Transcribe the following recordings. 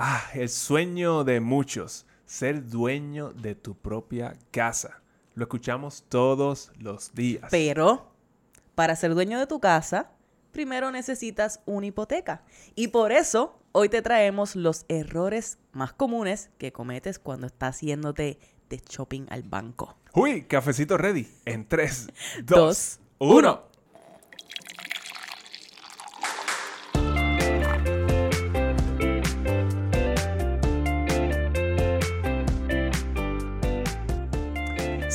Ah, el sueño de muchos, ser dueño de tu propia casa. Lo escuchamos todos los días. Pero para ser dueño de tu casa, primero necesitas una hipoteca. Y por eso hoy te traemos los errores más comunes que cometes cuando estás haciéndote de shopping al banco. Uy, cafecito ready. En 3, Dos, 2, 1.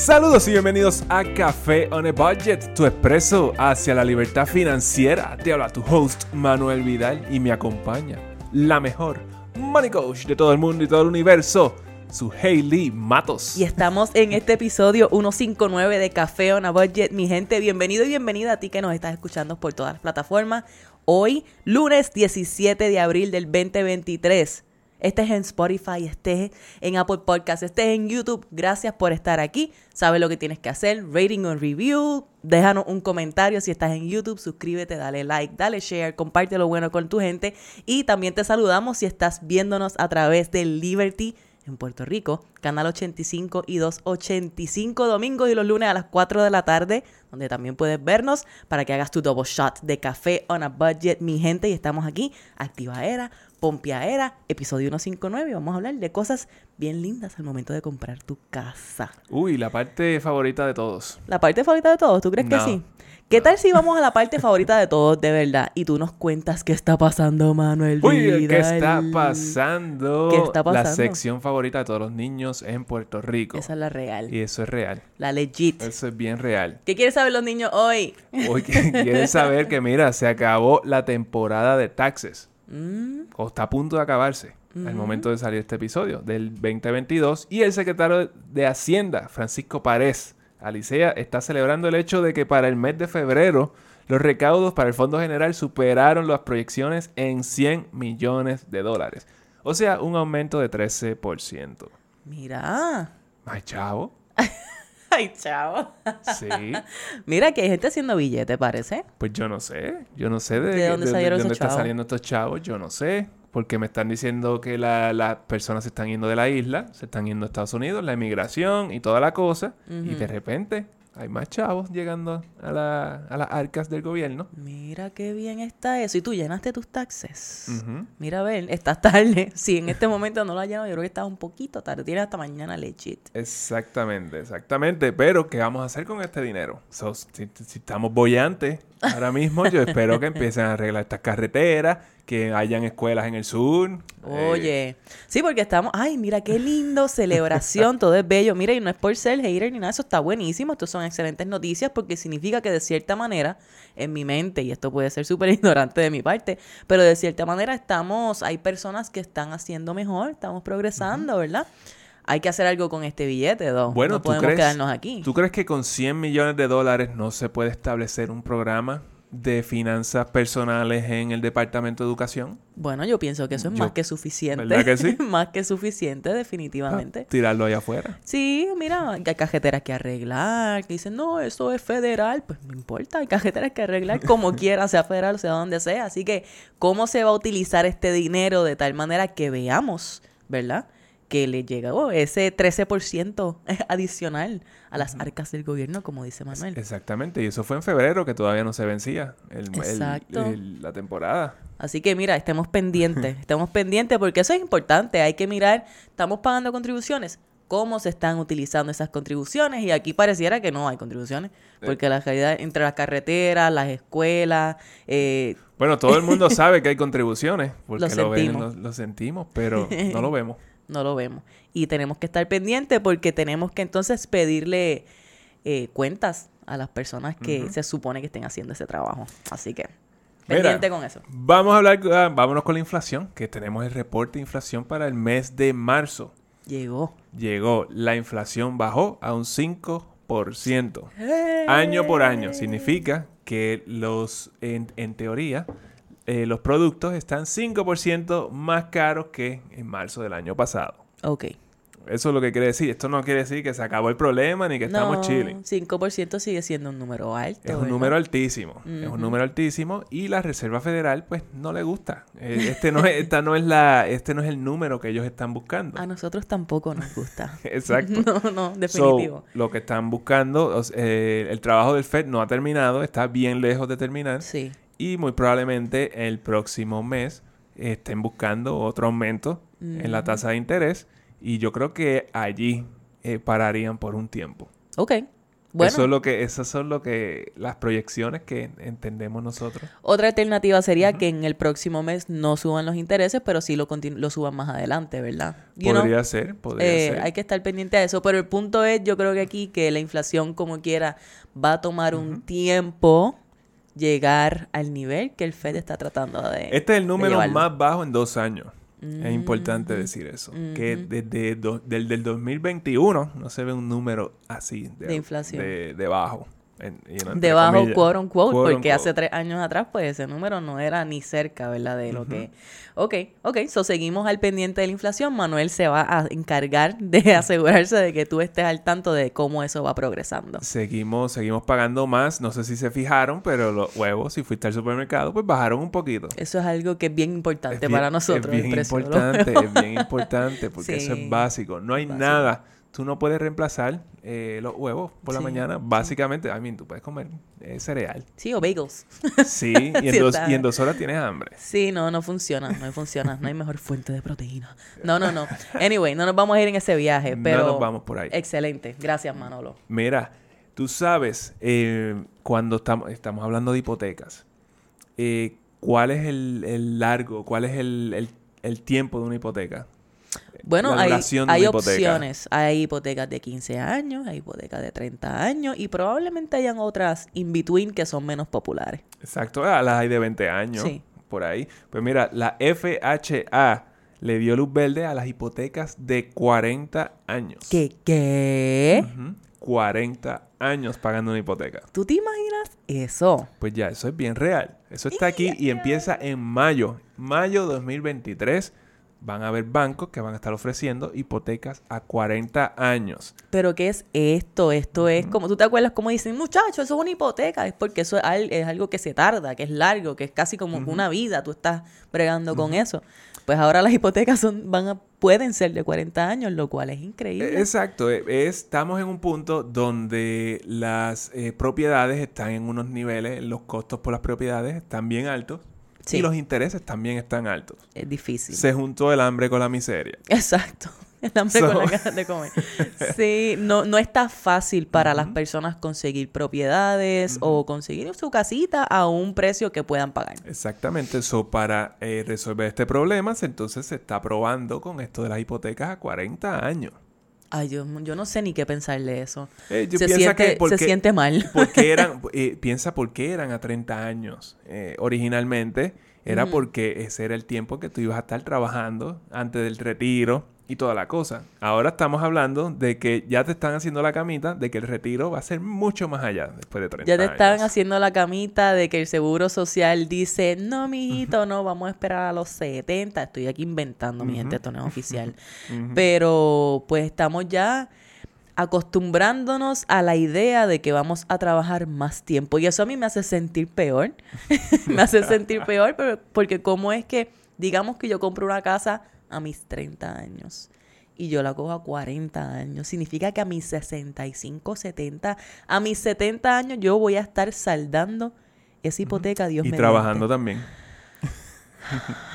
Saludos y bienvenidos a Café on a Budget, tu expreso hacia la libertad financiera. Te habla tu host Manuel Vidal y me acompaña la mejor money coach de todo el mundo y todo el universo, su Hailey Matos. Y estamos en este episodio 159 de Café on a Budget. Mi gente, bienvenido y bienvenida a ti que nos estás escuchando por todas las plataformas. Hoy, lunes 17 de abril del 2023. Estés en Spotify, estés en Apple Podcasts, estés en YouTube. Gracias por estar aquí. Sabes lo que tienes que hacer. Rating o review. Déjanos un comentario si estás en YouTube. Suscríbete, dale like, dale share, comparte lo bueno con tu gente. Y también te saludamos si estás viéndonos a través de Liberty en Puerto Rico, Canal 85 y 285 domingos y los lunes a las 4 de la tarde, donde también puedes vernos para que hagas tu double shot de café on a budget, mi gente. Y estamos aquí, Activa Era, Pompiaera, episodio 159. y Vamos a hablar de cosas bien lindas al momento de comprar tu casa. Uy, la parte favorita de todos. ¿La parte favorita de todos? ¿Tú crees que sí? ¿Qué tal si vamos a la parte favorita de todos, de verdad? Y tú nos cuentas qué está pasando, Manuel Uy, ¿qué está pasando? ¿Qué está La pasando? sección favorita de todos los niños en Puerto Rico. Esa es la real. Y eso es real. La legit. Eso es bien real. ¿Qué quieren saber los niños hoy? Hoy quieren saber que, mira, se acabó la temporada de taxes. Mm, O está a punto de acabarse. Al momento de salir este episodio del 2022. Y el secretario de Hacienda, Francisco Párez Alicea, está celebrando el hecho de que para el mes de febrero los recaudos para el Fondo General superaron las proyecciones en 100 millones de dólares. O sea, un aumento de 13%. mira. Ay, chavo. Ay, chavo. Sí. Mira que hay gente haciendo billete, parece. Pues yo no sé. Yo no sé de, ¿De dónde salieron dónde están saliendo estos chavos. Yo no sé. Porque me están diciendo que la- las personas se están yendo de la isla, se están yendo a Estados Unidos, la emigración y toda la cosa. Y de repente hay más chavos llegando a, la- a las arcas del gobierno. Mira qué bien está eso. ¿Y tú llenaste tus taxes? Mira, a ver, estás tarde. Si en este momento no lo has llenado, yo creo que estás un poquito tarde. Tienes hasta mañana legit. Exactamente, exactamente. Pero, ¿qué vamos a hacer con este dinero? So, si, si estamos bollantes ahora mismo, yo espero que empiecen a arreglar estas carreteras, que hayan escuelas en el sur. eh, Oye, sí, porque estamos, ay, mira qué lindo, celebración, todo es bello. Mira, y no es por ser hater ni nada, eso está buenísimo. Estos son excelentes noticias porque significa que de cierta manera, en mi mente, y esto puede ser súper ignorante de mi parte, pero de cierta manera estamos, hay personas que están haciendo mejor, estamos progresando, ¿verdad? Hay que hacer algo con este billete, dos. Bueno, no ¿tú podemos crees, quedarnos aquí. ¿Tú crees que con 100 millones de dólares no se puede establecer un programa de finanzas personales en el Departamento de Educación? Bueno, yo pienso que eso es Yo- más que suficiente. ¿Verdad que sí? más que suficiente, definitivamente. Ah, tirarlo allá afuera. Sí, mira, hay cajeteras que arreglar, que dicen, no, eso es federal. Pues no importa, hay cajeteras que arreglar como quiera, sea federal, sea donde sea. Así que, ¿cómo se va a utilizar este dinero de tal manera que veamos, ¿verdad? Que le llega oh, ese 13% adicional a las arcas del gobierno, como dice Manuel. Exactamente, y eso fue en febrero que todavía no se vencía el- el- Exacto. el- la temporada. Así que mira, estemos pendientes, estemos pendientes porque eso es importante. Hay que mirar, estamos pagando contribuciones, cómo se están utilizando esas contribuciones y aquí pareciera que no hay contribuciones porque la realidad entre las carreteras, las escuelas, eh, Bueno, todo el mundo sabe que hay contribuciones, porque Lo lo, ven, lo sentimos, pero no lo vemos. No lo vemos. Y tenemos que estar pendientes porque tenemos que entonces pedirle eh, cuentas a las personas que se supone que estén haciendo ese trabajo. Así que Mira, pendiente con eso. Vamos a hablar, ah, vámonos con la inflación, que tenemos el reporte de inflación para el mes de marzo. Llegó. Llegó, la inflación bajó a un 5%. Año por año. Significa que los, en, en teoría, eh, los productos están 5% más caros que en marzo del año pasado. Ok. Eso es lo que quiere decir. Esto no quiere decir que se acabó el problema ni que estamos no, chilling. 5% sigue siendo un número alto. Es un ¿verdad? número altísimo. Es un número altísimo y la Reserva Federal pues no le gusta. Eh, Este no es, esta no es la, este no es el número que ellos están buscando. A nosotros tampoco nos gusta. Exacto. no, no, definitivo. So, lo que están buscando, eh, el trabajo del Fed no ha terminado, está bien lejos de terminar sí. Y muy probablemente el próximo mes estén buscando otro aumento en la tasa de interés y yo creo que allí eh, pararían por un tiempo. Ok. Bueno, Eso es lo que, esas son lo que las proyecciones que entendemos nosotros. otra alternativa sería que en el próximo mes no suban los intereses, pero sí lo, lo suban más adelante, ¿verdad? You know, podría ser, podría eh, ser. Hay que estar pendiente de eso, pero el punto es, yo creo que aquí que la inflación como quiera va a tomar un tiempo llegar al nivel que el Fed está tratando de Este es el número más bajo en dos años. Es importante decir eso. Que desde do- del, del 2021 no se ve un número así de, De inflación. De, de bajo. En- you know, comillas. quote quote, porque hace tres años atrás, pues ese número no era ni cerca, ¿verdad? De lo que. Ok, ok, so seguimos al pendiente de la inflación. Manuel se va a encargar de asegurarse de que tú estés al tanto de cómo eso va progresando. Seguimos, seguimos pagando más. No sé si se fijaron, pero los huevos, si fuiste al supermercado, pues bajaron un poquito. Eso es algo que es bien importante Es bien- para nosotros. Es bien de importante, es bien importante, porque eso es básico. No hay Básico. nada. Tú no puedes reemplazar eh, los huevos por la Sí, mañana. Básicamente, I mean, tú puedes comer eh, cereal. Sí, o bagels. Sí, y en, Sí, dos, y en dos horas tienes hambre. Sí, no, no funciona, no funciona, no hay mejor fuente de proteína. No, no, no. Anyway, no nos vamos a ir en ese viaje, pero... No nos vamos por ahí. Excelente, gracias Manolo. Mira, tú sabes, eh, cuando estamos, estamos hablando de hipotecas, eh, ¿cuál es el, el largo, cuál es el, el- el tiempo de una hipoteca? Bueno, La hay, de hay una hipoteca. opciones. Hay hipotecas de 15 años, hay hipotecas de 30 años y probablemente hayan otras in between que son menos populares. Exacto, ah, las hay de 20 años, Sí. por ahí. Pues mira, la FHA le dio luz verde a las hipotecas de 40 años. ¿Qué? ¿Qué? Ujú, 40 años pagando una hipoteca. ¿Tú te imaginas eso? Pues ya, eso es bien real. Eso está aquí y empieza en mayo. Mayo 2023 van a haber bancos que van a estar ofreciendo hipotecas a 40 años. ¿Pero qué es esto? Esto es como, ¿tú te acuerdas cómo dicen, muchachos, eso es una hipoteca? Es porque eso es, al- es algo que se tarda, que es largo, que es casi como una vida, tú estás bregando con eso. Pues ahora las hipotecas son, van a, pueden ser de 40 años, lo cual es increíble. Eh, Exacto, eh, es- estamos en un punto donde las eh, propiedades están en unos niveles, los costos por las propiedades están bien altos Sí. y los intereses también están altos. Es difícil. Se juntó el hambre con la miseria. Exacto. El hambre So- con la ganas de comer. Sí, no, no está fácil para las personas conseguir propiedades o conseguir su casita a un precio que puedan pagar. Exactamente, eso para eh, resolver este problema, entonces se está probando con esto de las hipotecas a 40 años. Ay, yo, yo no sé ni qué pensarle eso. Eh, yo se, piensa siente, que porque- se siente mal. ¿Por qué eran, eh, piensa por qué eran a 30 años. Eh, originalmente era porque ese era el tiempo que tú ibas a estar trabajando antes del retiro y toda la cosa. Ahora estamos hablando de que ya te están haciendo la camita de que el retiro va a ser mucho más allá después de 30 Ya te años. están haciendo la camita de que el seguro social dice, no, mijito, no, vamos a esperar a los 70. Estoy aquí inventando, mi gente, esto no es oficial. Pero pues estamos ya acostumbrándonos a la idea de que vamos a trabajar más tiempo. Y eso a mí me hace sentir peor. me hace sentir peor pero- porque cómo es que, digamos que yo compro una casa a mis 30 años y yo la cojo a 40 años. Significa que a mis 65, 70, a mis 70 años yo voy a estar saldando esa hipoteca, Dios Y mediante. trabajando también.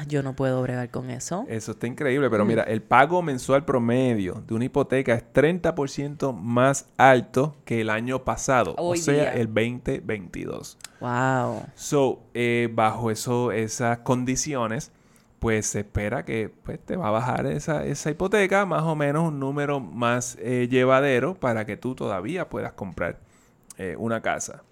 Yo no puedo bregar con eso. Eso está increíble, Mm. pero mira, el pago mensual promedio de una hipoteca es 30% más alto que el año pasado, Hoy o sea, día. el 2022. Wow. So, eh, bajo eso, esas condiciones, pues se espera que pues, te va a bajar esa, esa hipoteca más o menos un número más eh, llevadero para que tú todavía puedas comprar eh, una casa.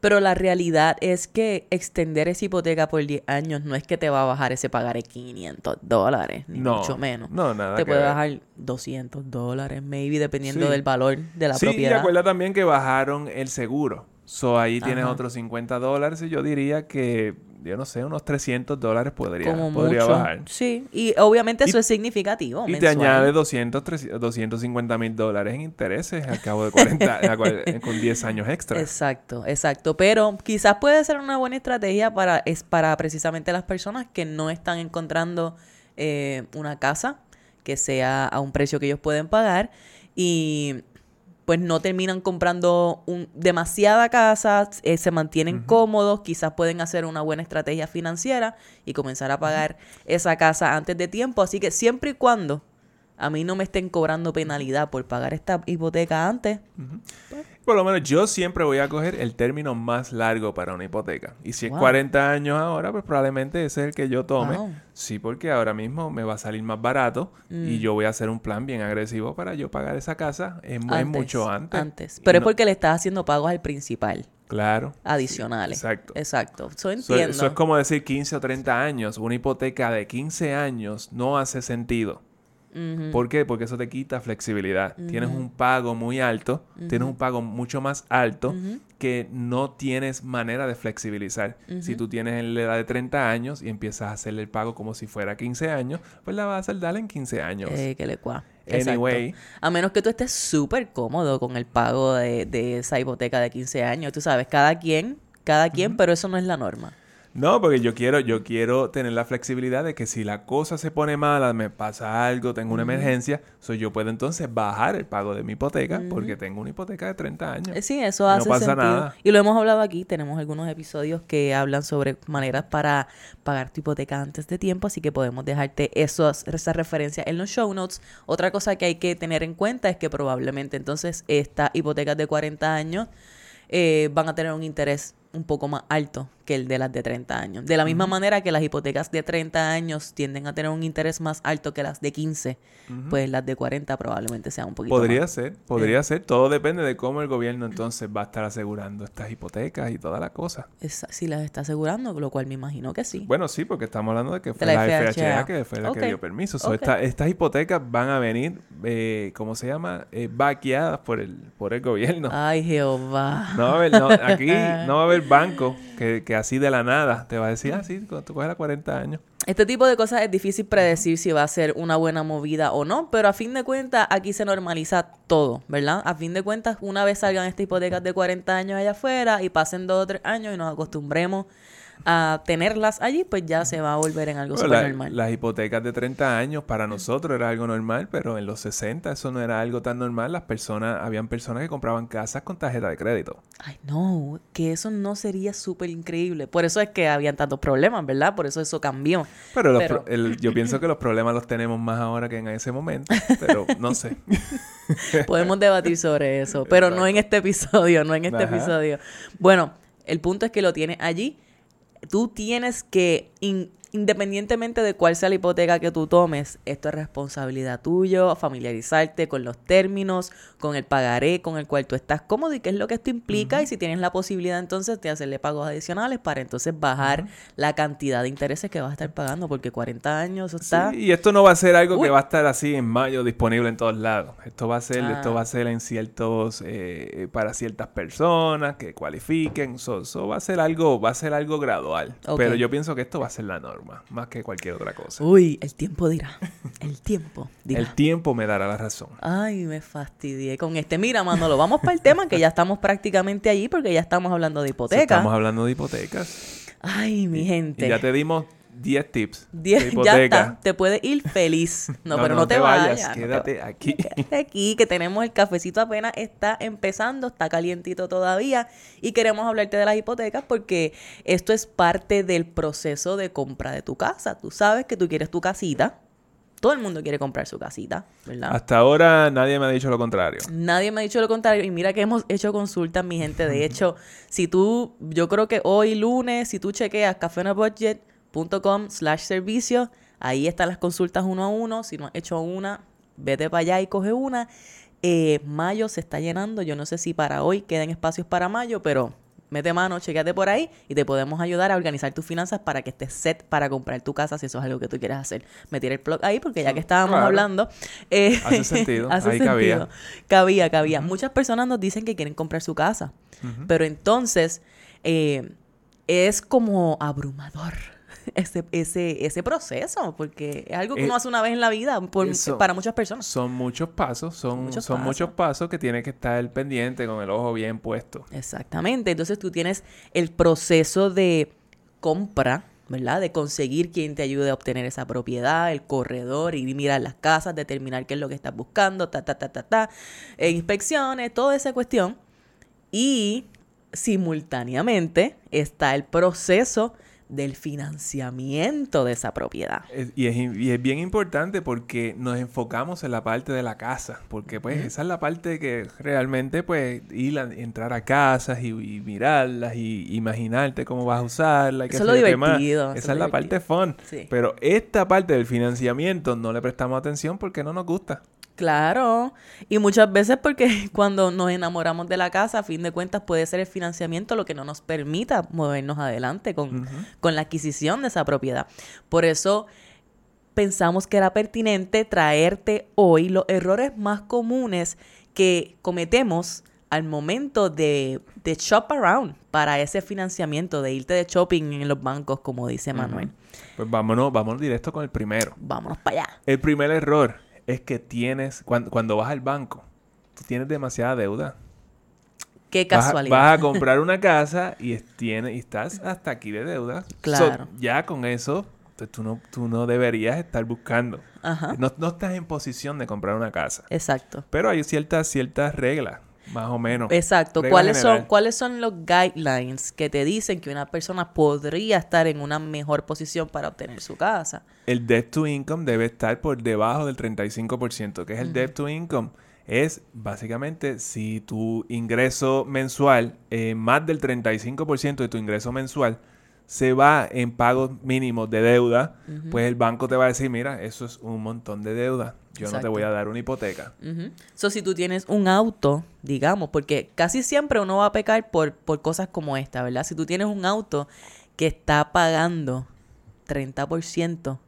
Pero la realidad es que extender esa hipoteca por 10 años no es que te va a bajar ese pagar de 500 dólares, ni No, mucho menos. no, nada Te que puede ver. bajar 200 dólares, maybe, dependiendo Sí. del valor de la sí, y propiedad. recuerda también que bajaron el seguro. So ahí tienes otros 50 dólares y yo diría que, yo no sé, unos 300 dólares podría, Como podría mucho. bajar. Sí, y obviamente Y- eso es significativo. Y te mensual. añade 200, 300, 250 mil dólares en intereses al cabo de 40, a cual- eh, con 10 años extra. Exacto, exacto. Pero quizás puede ser una buena estrategia para, es para precisamente las personas que no están encontrando eh, una casa que sea a un precio que ellos pueden pagar y pues no terminan comprando un, demasiada casa, eh, se mantienen cómodos, quizás pueden hacer una buena estrategia financiera y comenzar a pagar esa casa antes de tiempo. Así que siempre y cuando a mí no me estén cobrando penalidad por pagar esta hipoteca antes, Por lo menos yo siempre voy a coger el término más largo para una hipoteca. Y si es Wow. 40 años ahora, pues probablemente ese es el que yo tome. Wow. Sí, porque ahora mismo me va a salir más barato y Mm. yo voy a hacer un plan bien agresivo para yo pagar esa casa en, en mucho antes. Y Pero es porque le estás haciendo pagos al principal, Claro. adicionales. exacto. Exacto. Eso So- entiendo. eso es como decir 15 o 30 años. Una hipoteca de 15 años no hace sentido. ¿Por qué? Porque eso te quita flexibilidad. Tienes un pago muy alto, tienes un pago mucho más alto que no tienes manera de flexibilizar. Si tú tienes la edad de 30 años y empiezas a hacerle el pago como si fuera 15 años, pues la vas a saldar en 15 años. Eh, que le cua. Exacto. Anyway. A menos que tú estés súper cómodo con el pago de, de esa hipoteca de 15 años. Tú sabes, cada quien, cada quien, pero eso no es la norma. No, porque yo quiero, yo quiero tener la flexibilidad de que si la cosa se pone mala, me pasa algo, tengo una emergencia, so yo puedo entonces bajar el pago de mi hipoteca porque tengo una hipoteca de 30 años. Eh, Sí, eso No hace pasa sentido. nada. Y lo hemos hablado aquí. Tenemos algunos episodios que hablan sobre maneras para pagar tu hipoteca antes de tiempo, así que podemos dejarte esos, esa referencia en los show notes. Otra cosa que hay que tener en cuenta es que probablemente entonces estas hipotecas de 40 años eh, van a tener un interés un poco más alto que el de las de 30 años. De la misma manera que las hipotecas de 30 años tienden a tener un interés más alto que las de 15, pues las de 40 probablemente sean un poquito Podría más. ser, podría ser. Todo depende de cómo el gobierno entonces va a estar asegurando estas hipotecas y toda la cosa. Si las está asegurando, lo cual me imagino que sí. Bueno, sí, porque estamos hablando de que fue De la, la FHA, que fue la que dio permiso. So, Ok. esta- estas hipotecas van a venir, eh, ¿cómo se llama? Eh, vaqueadas por el, por el gobierno. Ay, Jehová. No va a haber, no, aquí no va a haber banco que, que así de la nada te va a decir, ah, sí, cuando tú coges a 40 años. Este tipo de cosas es difícil predecir si va a ser una buena movida o no, pero a fin de cuentas aquí se normaliza todo, ¿verdad? A fin de cuentas, una vez salgan estas hipotecas de 40 años allá afuera y pasen dos o tres años y nos acostumbremos a tenerlas allí, pues ya se va a volver en algo Bueno, súper la- normal. las hipotecas de 30 años para nosotros era algo normal, pero en los 60 eso no era algo tan normal. Las personas, habían personas que compraban casas con tarjeta de crédito. Ay, no, que eso no sería súper increíble. Por eso es que habían tantos problemas, ¿verdad? Por eso eso cambió. Pero, los Pero- pro- el- yo pienso que los problemas los tenemos más ahora que en ese momento, pero no sé. Podemos debatir sobre eso, pero no en este episodio, no en este Ajá. episodio. Bueno, el punto es que lo tienes allí. Tú tienes que, independientemente de cuál sea la hipoteca que tú tomes, esto es responsabilidad tuya, familiarizarte con los términos, con el pagaré con el cual tú estás cómodo y qué es lo que esto implica y si tienes la posibilidad entonces de hacerle pagos adicionales para entonces bajar la cantidad de intereses que vas a estar pagando porque 40 años eso está... Sí, y esto no va a ser algo Uy. que va a estar así en mayo disponible en todos lados. Esto va a ser, Ah. esto va a ser en ciertos, eh, para ciertas personas que cualifiquen. Eso va a ser algo, va a ser algo gradual. Pero yo pienso que esto va a ser la norma, más que cualquier otra cosa. Uy, el tiempo dirá. El tiempo dirá. El tiempo me dará la razón. Ay, me fastidié con este. Mira, Manolo, vamos para el tema que ya estamos prácticamente allí porque ya estamos hablando de Si hipoteca. Estamos hablando de hipotecas. Ay, mi gente. Y ya te dimos 10 tips Diez- de ya hipoteca. está, te puedes ir feliz. No, pero no, te, vayas. no te quédate aquí. Quédate aquí, que tenemos el cafecito apenas está empezando, está calientito todavía y queremos hablarte de las hipotecas porque esto es parte del proceso de compra de tu casa. Tú sabes que tú quieres tu casita. Todo el mundo quiere comprar su casita, ¿verdad? Hasta ahora nadie me ha dicho lo contrario. Nadie me ha dicho lo contrario. Y mira que hemos hecho consultas, mi gente. De hecho, si tú, yo creo que hoy lunes, si tú chequeas cafenabudget.com slash servicio, ahí están las consultas uno a uno. Si no has hecho una, vete para allá y coge una. Eh, mayo se está llenando. Yo no sé si para hoy quedan espacios para mayo, pero mete mano, chequeate por ahí y te podemos ayudar a organizar tus finanzas para que estés set para comprar tu casa si eso es algo que tú quieres hacer. Me tiré el plug ahí porque ya que estábamos Claro. hablando... eh, Hace sentido. hace Ahí sentido. cabía. Cabía, cabía. Muchas personas nos dicen que quieren comprar su casa, pero entonces eh, es como abrumador. Ese, ese, ese proceso, porque es algo que Eh, uno hace una vez en la vida por- para muchas personas. Son muchos pasos, son, Muchos son pasos. muchos pasos que tienes que estar pendiente con el ojo bien puesto. Exactamente. Entonces tú tienes el proceso de compra, ¿verdad? De conseguir quien te ayude a obtener esa propiedad, el corredor, ir y mirar las casas, determinar qué es lo que estás buscando, ta, ta, ta, ta, ta, e inspecciones, toda esa cuestión. Y simultáneamente está el proceso del financiamiento de esa propiedad. Es- y, es, y es bien importante porque nos enfocamos en la parte de la casa, porque pues esa es la parte que realmente pues ir a entrar a casas y, y mirarlas y imaginarte cómo vas a usarla. Eso es lo más. divertido, eso Esa es la parte fun. Sí. Pero esta parte del financiamiento no le prestamos atención porque no nos gusta. Claro, y muchas veces porque cuando nos enamoramos de la casa, a fin de cuentas puede ser el financiamiento lo que no nos permita movernos adelante con, con la adquisición de esa propiedad. Por eso pensamos que era pertinente traerte hoy los errores más comunes que cometemos al momento de, de shop around para ese financiamiento, de irte de shopping en los bancos, como dice Manuel. Pues vámonos, vámonos directo con el primero. Vámonos para allá. El primer error es que tienes, cuando, cuando vas al banco, tú tienes demasiada deuda. Qué casualidad. Vas, a comprar una casa y, tiene, y estás hasta aquí de deuda. Claro. So, ya con eso, pues, tú no, tú no deberías estar buscando. Ajá. No, no estás en posición de comprar una casa. Exacto. Pero hay ciertas, ciertas reglas, más o menos. Exacto. Regla ¿Cuáles son. ¿Cuáles son los guidelines que te dicen que una persona podría estar en una mejor posición para obtener su casa? El debt to income debe estar por debajo del 35%. ¿Qué es el debt to income? Es básicamente si tu ingreso mensual, eh, más del 35% de tu ingreso mensual, se va en pagos mínimos de deuda, pues el banco te va a decir, mira, eso es un montón de deuda. Yo no te voy a dar una hipoteca. So, si tú tienes un auto, digamos, porque casi siempre uno va a pecar por, por cosas como esta, ¿verdad? Si tú tienes un auto que está pagando 30%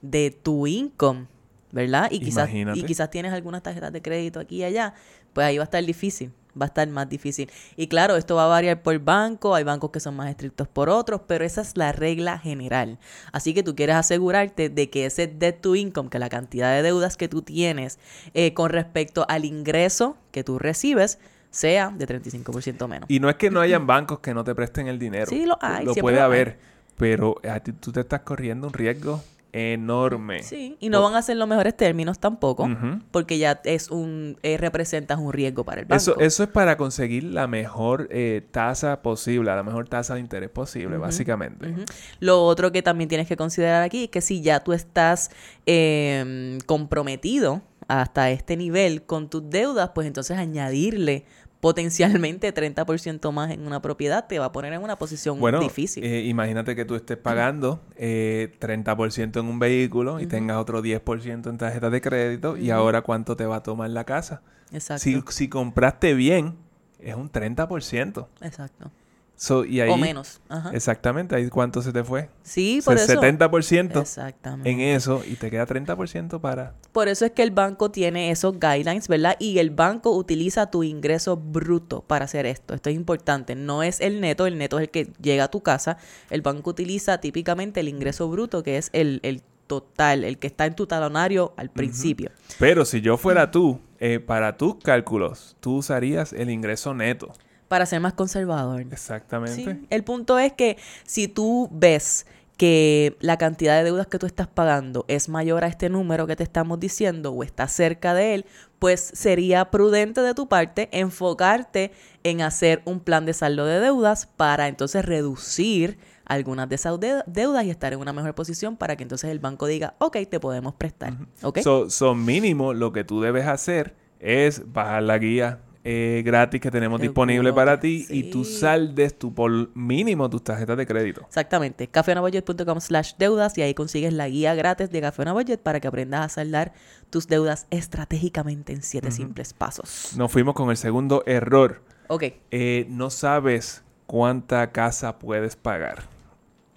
de tu income, ¿verdad? Y quizás, Imagínate. y quizás tienes algunas tarjetas de crédito aquí y allá, pues ahí va a estar difícil, va a estar más difícil. Y claro, esto va a variar por banco, hay bancos que son más estrictos por otros, pero esa es la regla general. Así que tú quieres asegurarte de que ese debt to income, que la cantidad de deudas que tú tienes eh, con respecto al ingreso que tú recibes, sea de 35% menos. Y no es que no hayan bancos que no te presten el dinero. Sí, lo hay, Lo puede lo hay. haber. Pero a ti, tú te estás corriendo un riesgo enorme. Sí, y no van a ser los mejores términos tampoco, porque ya es un eh, representas un riesgo para el banco. Eso, eso es para conseguir la mejor eh, tasa posible, la mejor tasa de interés posible, básicamente. Lo otro que también tienes que considerar aquí es que si ya tú estás eh, comprometido hasta este nivel con tus deudas, pues entonces añadirle potencialmente 30% más en una propiedad te va a poner en una posición Bueno, difícil. eh, imagínate que tú estés pagando eh, 30% en un vehículo y tengas otro 10% en tarjetas de crédito y ahora cuánto te va a tomar la casa. exacto. Si, si compraste bien, es un 30%. exacto. So, y ahí, o menos. Ajá. Exactamente, ahí cuánto se te fue. Sí, por eso. 70% Exactamente. en eso y te queda 30% para... Por eso es que el banco tiene esos guidelines, ¿verdad? Y el banco utiliza tu ingreso bruto para hacer esto. Esto es importante. No es el neto, el neto es el que llega a tu casa. El banco utiliza típicamente el ingreso bruto, que es el, el total, el que está en tu talonario al principio. Pero si yo fuera tú, eh, para tus cálculos, tú usarías el ingreso neto. Para ser más conservador. Exactamente. Sí. El punto es que si tú ves que la cantidad de deudas que tú estás pagando es mayor a este número que te estamos diciendo o está cerca de él, pues sería prudente de tu parte enfocarte en hacer un plan de saldo de deudas para entonces reducir algunas de esas de- deudas y estar en una mejor posición para que entonces el banco diga, ok, te podemos prestar. ¿Ok? So, so mínimo lo que tú debes hacer es bajar la guía eh, gratis que tenemos disponible para ti y tú saldes tu por mínimo tus tarjetas de crédito. Exactamente, cafeonabudget.com slash deudas y ahí consigues la guía gratis de Café Una Budget para que aprendas a saldar tus deudas estratégicamente en siete simples pasos. Nos fuimos con el segundo error. Ok, Eh, no sabes cuánta casa puedes pagar.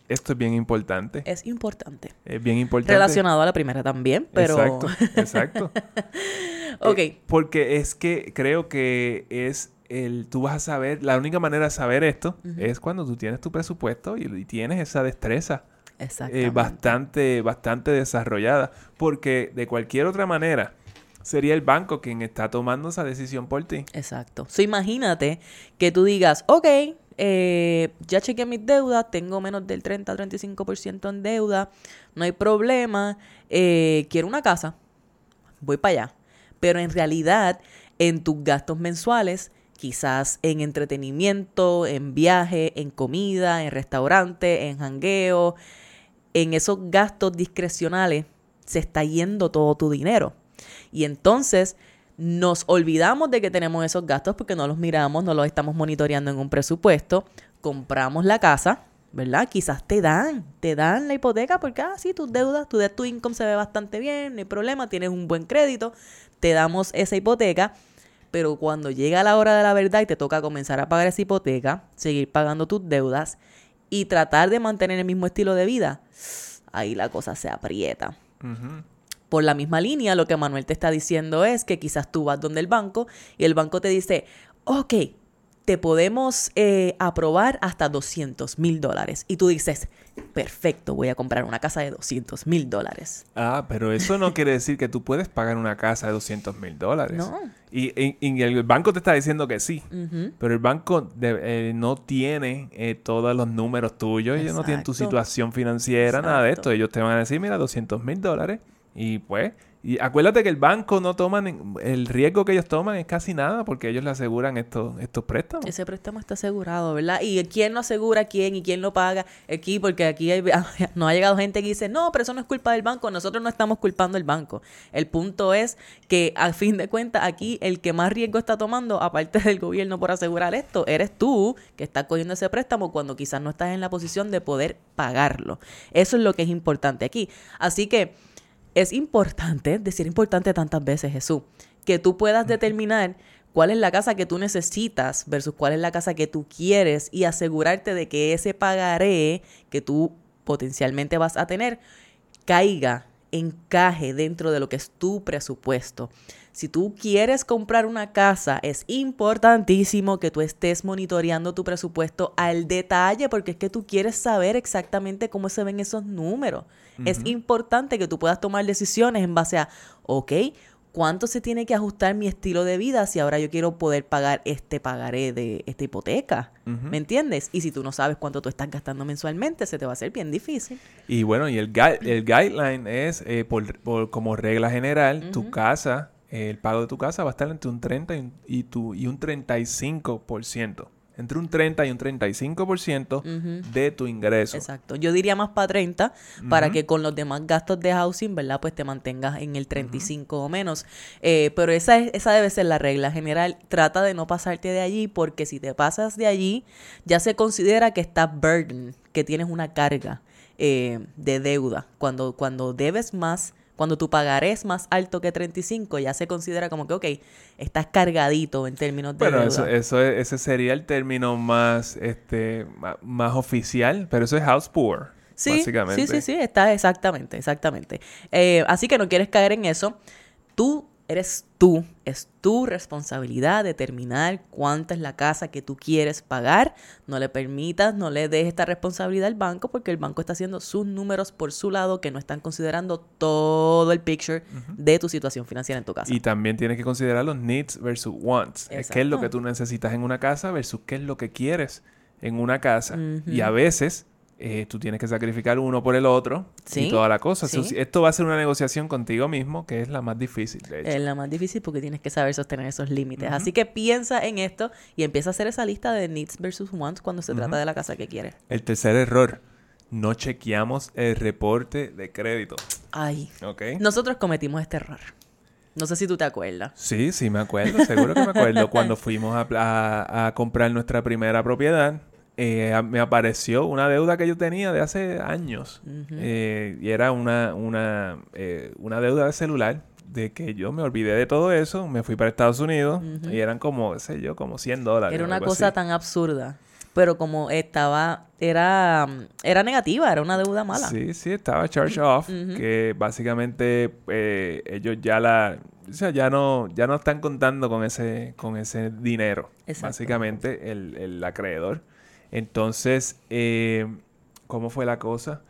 Esto es bien importante. Es importante. Es bien importante. Relacionado a la primera también, pero... Exacto, exacto. ok. Eh, porque es que creo que es el... Tú vas a saber... La única manera de saber esto es cuando tú tienes tu presupuesto y, y tienes esa destreza Exacto. eh, bastante, bastante desarrollada. Porque de cualquier otra manera sería el banco quien está tomando esa decisión por ti. Exacto. So, imagínate que tú digas, ok, eh, ya chequeé mis deudas, tengo menos del 30-35% en deuda, no hay problema, eh, quiero una casa, voy para allá. Pero en realidad, en tus gastos mensuales, quizás en entretenimiento, en viaje, en comida, en restaurante, en jangueo, en esos gastos discrecionales, se está yendo todo tu dinero. Y entonces nos olvidamos de que tenemos esos gastos porque no los miramos, no los estamos monitoreando en un presupuesto, compramos la casa, ¿verdad? Quizás te dan, te dan la hipoteca porque, ah, sí, tus deudas, tu to income se ve bastante bien, no hay problema, tienes un buen crédito, te damos esa hipoteca, pero cuando llega la hora de la verdad y te toca comenzar a pagar esa hipoteca, seguir pagando tus deudas y tratar de mantener el mismo estilo de vida, ahí la cosa se aprieta. Por la misma línea, lo que Manuel te está diciendo es que quizás tú vas donde el banco y el banco te dice, ok, te podemos eh, aprobar hasta 200 mil dólares. Y tú dices, perfecto, voy a comprar una casa de 200 mil dólares. Ah, pero eso no quiere decir que tú puedes pagar una casa de 200 mil dólares. No. Y, y- y el banco te está diciendo que sí. Pero el banco de- eh, no tiene eh, todos los números tuyos. Ellos no tienen tu Exacto. situación financiera, nada de Exacto. esto. Ellos te van a decir, mira, 200 mil dólares. Y pues, y acuérdate que el banco no toma, el riesgo que ellos toman es casi nada porque ellos le aseguran estos, estos préstamos. Ese préstamo está asegurado, ¿verdad? ¿Y quién lo asegura quién y quién lo paga? Aquí, porque aquí hay- no ha llegado gente que dice, no, pero eso no es culpa del banco, nosotros no estamos culpando al banco. El punto es que, a fin de cuentas, aquí el que más riesgo está tomando, aparte del gobierno por asegurar esto, eres tú que estás cogiendo ese préstamo cuando quizás no estás en la posición de poder pagarlo. Eso es lo que es importante aquí. Así que es importante, decir importante tantas veces, Jesús, que tú puedas determinar cuál es la casa que tú necesitas versus cuál es la casa que tú quieres y asegurarte de que ese pagaré que tú potencialmente vas a tener caiga, encaje dentro de lo que es tu presupuesto. Si tú quieres comprar una casa, es importantísimo que tú estés monitoreando tu presupuesto al detalle porque es que tú quieres saber exactamente cómo se ven esos números. Es importante que tú puedas tomar decisiones en base a, ok, ¿cuánto se tiene que ajustar mi estilo de vida si ahora yo quiero poder pagar este pagaré de esta hipoteca? ¿Me entiendes? Y si tú no sabes cuánto tú estás gastando mensualmente, se te va a hacer bien difícil. Y bueno, y el, gui- el guideline es, eh, por, por- como regla general, tu casa, el pago de tu casa va a estar entre un 30 y un, y tu, y un 35%. Entre un 30 y un 35% de tu ingreso. Exacto. Yo diría más para 30 para que con los demás gastos de housing, ¿verdad? Pues te mantengas en el 35 o menos. Eh, pero esa, es, esa debe ser la regla general. Trata de no pasarte de allí porque si te pasas de allí, ya se considera que estás burden, que tienes una carga eh, de deuda. Cuando, cuando debes más, cuando tu pagaré es más alto que 35, ya se considera como que, ok, estás cargadito en términos de Bueno, deuda. eso, eso es- ese sería el término más, este, más, oficial, pero eso es house poor, Sí, básicamente. sí, sí, sí, está exactamente, exactamente. Eh, así que no quieres caer en eso. Tú eres tú, es tu responsabilidad determinar cuánta es la casa que tú quieres pagar. No le permitas, no le des esta responsabilidad al banco porque el banco está haciendo sus números por su lado que no están considerando todo el picture de tu situación financiera en tu casa. Y también tienes que considerar los needs versus wants. Es ¿Qué es lo que Exacto. tú necesitas en una casa versus qué es lo que quieres en una casa? Y a veces eh, tú tienes que sacrificar uno por el otro Sí, y toda la cosa. Sí. esto va a ser una negociación contigo mismo que es la más difícil, de hecho. Es la más difícil porque tienes que saber sostener esos límites. Así que piensa en esto y empieza a hacer esa lista de needs versus wants cuando se trata de la casa que quieres. El tercer error, no chequeamos el reporte de crédito. Ay, ¿Ok? nosotros cometimos este error. No sé si tú te acuerdas. Sí, sí, me acuerdo, seguro que me acuerdo. Cuando fuimos a, a- a comprar nuestra primera propiedad, eh, me apareció una deuda que yo tenía de hace años. Eh, y era una, una, eh, una deuda de celular, de que yo me olvidé de todo eso, me fui para Estados Unidos y eran como, qué sé yo, como 100 dólares. Era una cosa así. tan absurda. pero como estaba, era, era negativa, era una deuda mala. Sí, sí, estaba charge off, que básicamente eh, ellos ya la, o sea, ya no, ya no están contando con ese, con ese dinero, básicamente el, el acreedor. Entonces, eh, ¿cómo fue la cosa?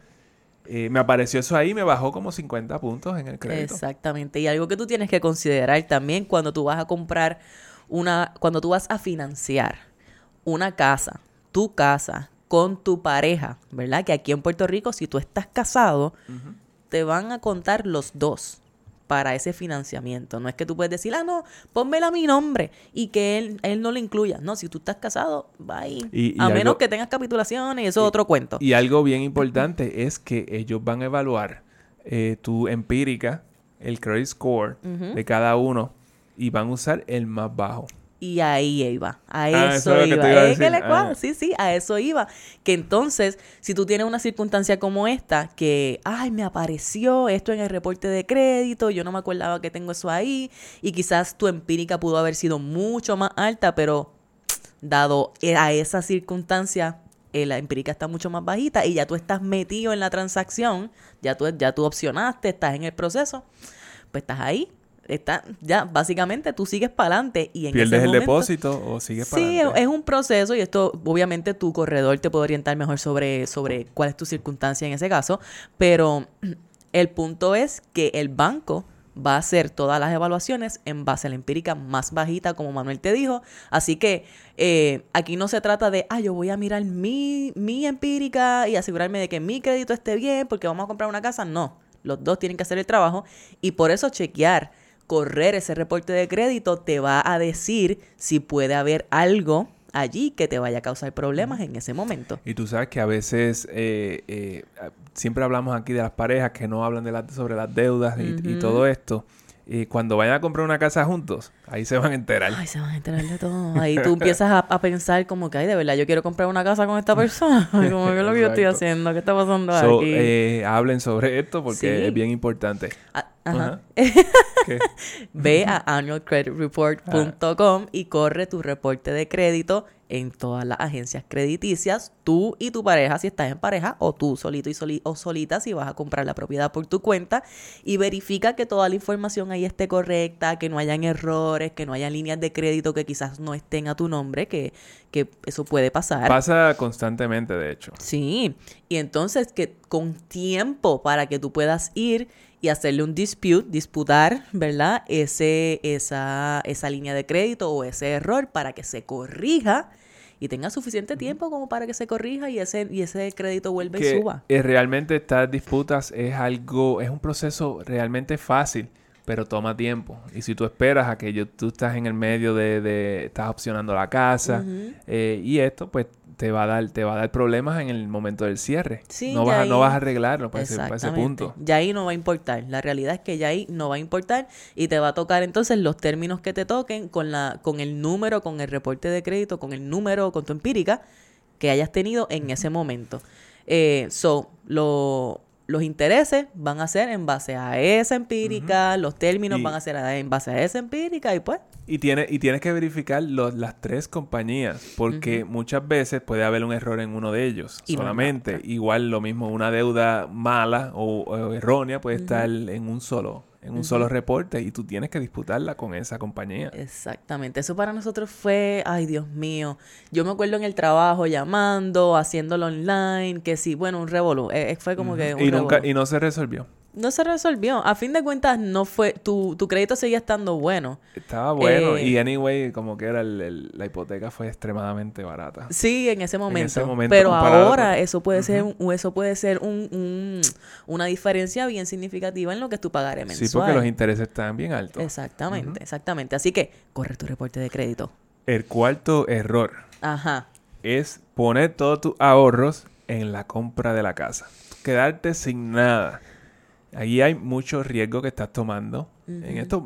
Eh, me apareció eso ahí, me bajó como 50 puntos en el crédito. Exactamente. Y algo que tú tienes que considerar también cuando tú vas a comprar una, cuando tú vas a financiar una casa, tu casa, con tu pareja, ¿verdad? Que aquí en Puerto Rico, si tú estás casado, te van a contar los dos para ese financiamiento. No es que tú puedes decir, ah, no, pónmela a mi nombre y que él, él no lo incluya. No, si tú estás casado, va ahí. a menos que tengas capitulaciones y eso es otro cuento. Y algo bien importante es que ellos van a evaluar eh, tu empírica, el credit score de cada uno y van a usar el más bajo. Y ahí iba, a ah, eso, iba. Que ah. Sí, sí, a eso iba. Que entonces, si tú tienes una circunstancia como esta, que, ay, me apareció esto en el reporte de crédito, yo no me acordaba que tengo eso ahí, y quizás tu empírica pudo haber sido mucho más alta, pero dado a esa circunstancia, eh, la empírica está mucho más bajita y ya tú estás metido en la transacción, ya tú, ya tú opcionaste, estás en el proceso, pues estás ahí está, ya básicamente tú sigues para adelante y en pierdes el depósito o sigues para Sí, es un proceso y esto obviamente tu corredor te puede orientar mejor sobre sobre cuál es tu circunstancia en ese caso, pero el punto es que el banco va a hacer todas las evaluaciones en base a la empírica más bajita, como Manuel te dijo. Así que eh, aquí no se trata de, ah, yo voy a mirar mi, mi empírica y asegurarme de que mi crédito esté bien porque vamos a comprar una casa. No, los dos tienen que hacer el trabajo y por eso chequear correr ese reporte de crédito te va a decir si puede haber algo allí que te vaya a causar problemas en ese momento. Y tú sabes que a veces eh, eh, siempre hablamos aquí de las parejas que no hablan de la, sobre las deudas y, todo esto. Y cuando vayan a comprar una casa juntos, ahí se van a enterar. Ay, se van a enterar de todo. Ahí tú empiezas a, pensar como que, ay, de verdad, yo quiero comprar una casa con esta persona. como que es lo que yo estoy haciendo, ¿qué está pasando aquí? Eh, hablen sobre esto porque es bien importante. Ah, ajá. Ve a annualcreditreport.com y corre tu reporte de crédito en todas las agencias crediticias, tú y tu pareja si estás en pareja o tú solito y o solita si vas a comprar la propiedad por tu cuenta y verifica que toda la información ahí esté correcta, que no hayan errores, que no haya líneas de crédito que quizás no estén a tu nombre, que, que eso puede pasar. Pasa constantemente, de hecho. Sí, y entonces que con tiempo para que tú puedas ir y hacerle un dispute, disputar, ¿verdad? Ese, esa, esa línea de crédito o ese error para que se corrija y tenga suficiente tiempo como para que se corrija y ese, y ese crédito vuelva y suba. realmente estas disputas es algo, es un proceso realmente fácil, pero toma tiempo. Y si tú esperas a que yo, tú estás en el medio de, de estás opcionando la casa eh, y esto, pues te va a dar, te va a dar problemas en el momento del cierre. no, vas no vas a arreglarlo para ese, para ese, punto. Ya ahí no va a importar. La realidad es que ya ahí no va a importar y te va a tocar entonces los términos que te toquen con la, con el número, con el reporte de crédito, con el número, con tu empírica que hayas tenido en ese momento. Eh, so, lo, los intereses van a ser en base a esa empírica, los términos van a ser en base a esa empírica y pues. Y, tiene, y tienes que verificar las tres compañías, porque muchas veces puede haber un error en uno de ellos solamente. Igual lo mismo, una deuda mala o, errónea puede estar en un solo en un solo reporte y tú tienes que disputarla con esa compañía. Exactamente. Eso para nosotros fue, ay Dios mío. Yo me acuerdo en el trabajo llamando, haciéndolo online, que sí, bueno, un revolú. Eh, fue como que un y nunca y no se resolvió no se resolvió. A fin de cuentas, no fue. Tu, tu crédito seguía estando bueno. Estaba bueno. Eh, y anyway, como que era el, la hipoteca fue extremadamente barata. Sí, en ese momento. Pero ahora eso puede ser, un, eso puede ser un, una diferencia bien significativa en lo que tú pagaré mensual. Sí, porque los intereses están bien altos. Exactamente, exactamente. Así que corre tu reporte de crédito. El cuarto error. Ajá. Es poner todos tus ahorros en la compra de la casa. Quedarte sin nada. Ahí hay mucho riesgo que estás tomando. En esto,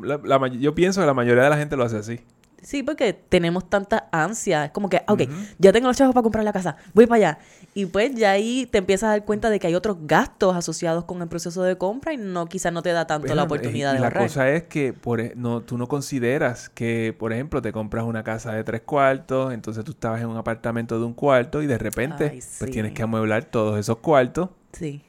yo pienso que la mayoría de la gente lo hace así. Sí, porque tenemos tanta ansia. Es como que, ok, ya tengo los chavos para comprar la casa, voy para allá. Y pues ya ahí te empiezas a dar cuenta de que hay otros gastos asociados con el proceso de compra y no quizás no te da tanto la oportunidad de ahorrar. La cosa es que por, e, no, tú no consideras que, por ejemplo, te compras una casa de tres cuartos, entonces tú estabas en un apartamento de un cuarto y de repente pues tienes que amueblar todos esos cuartos. Sí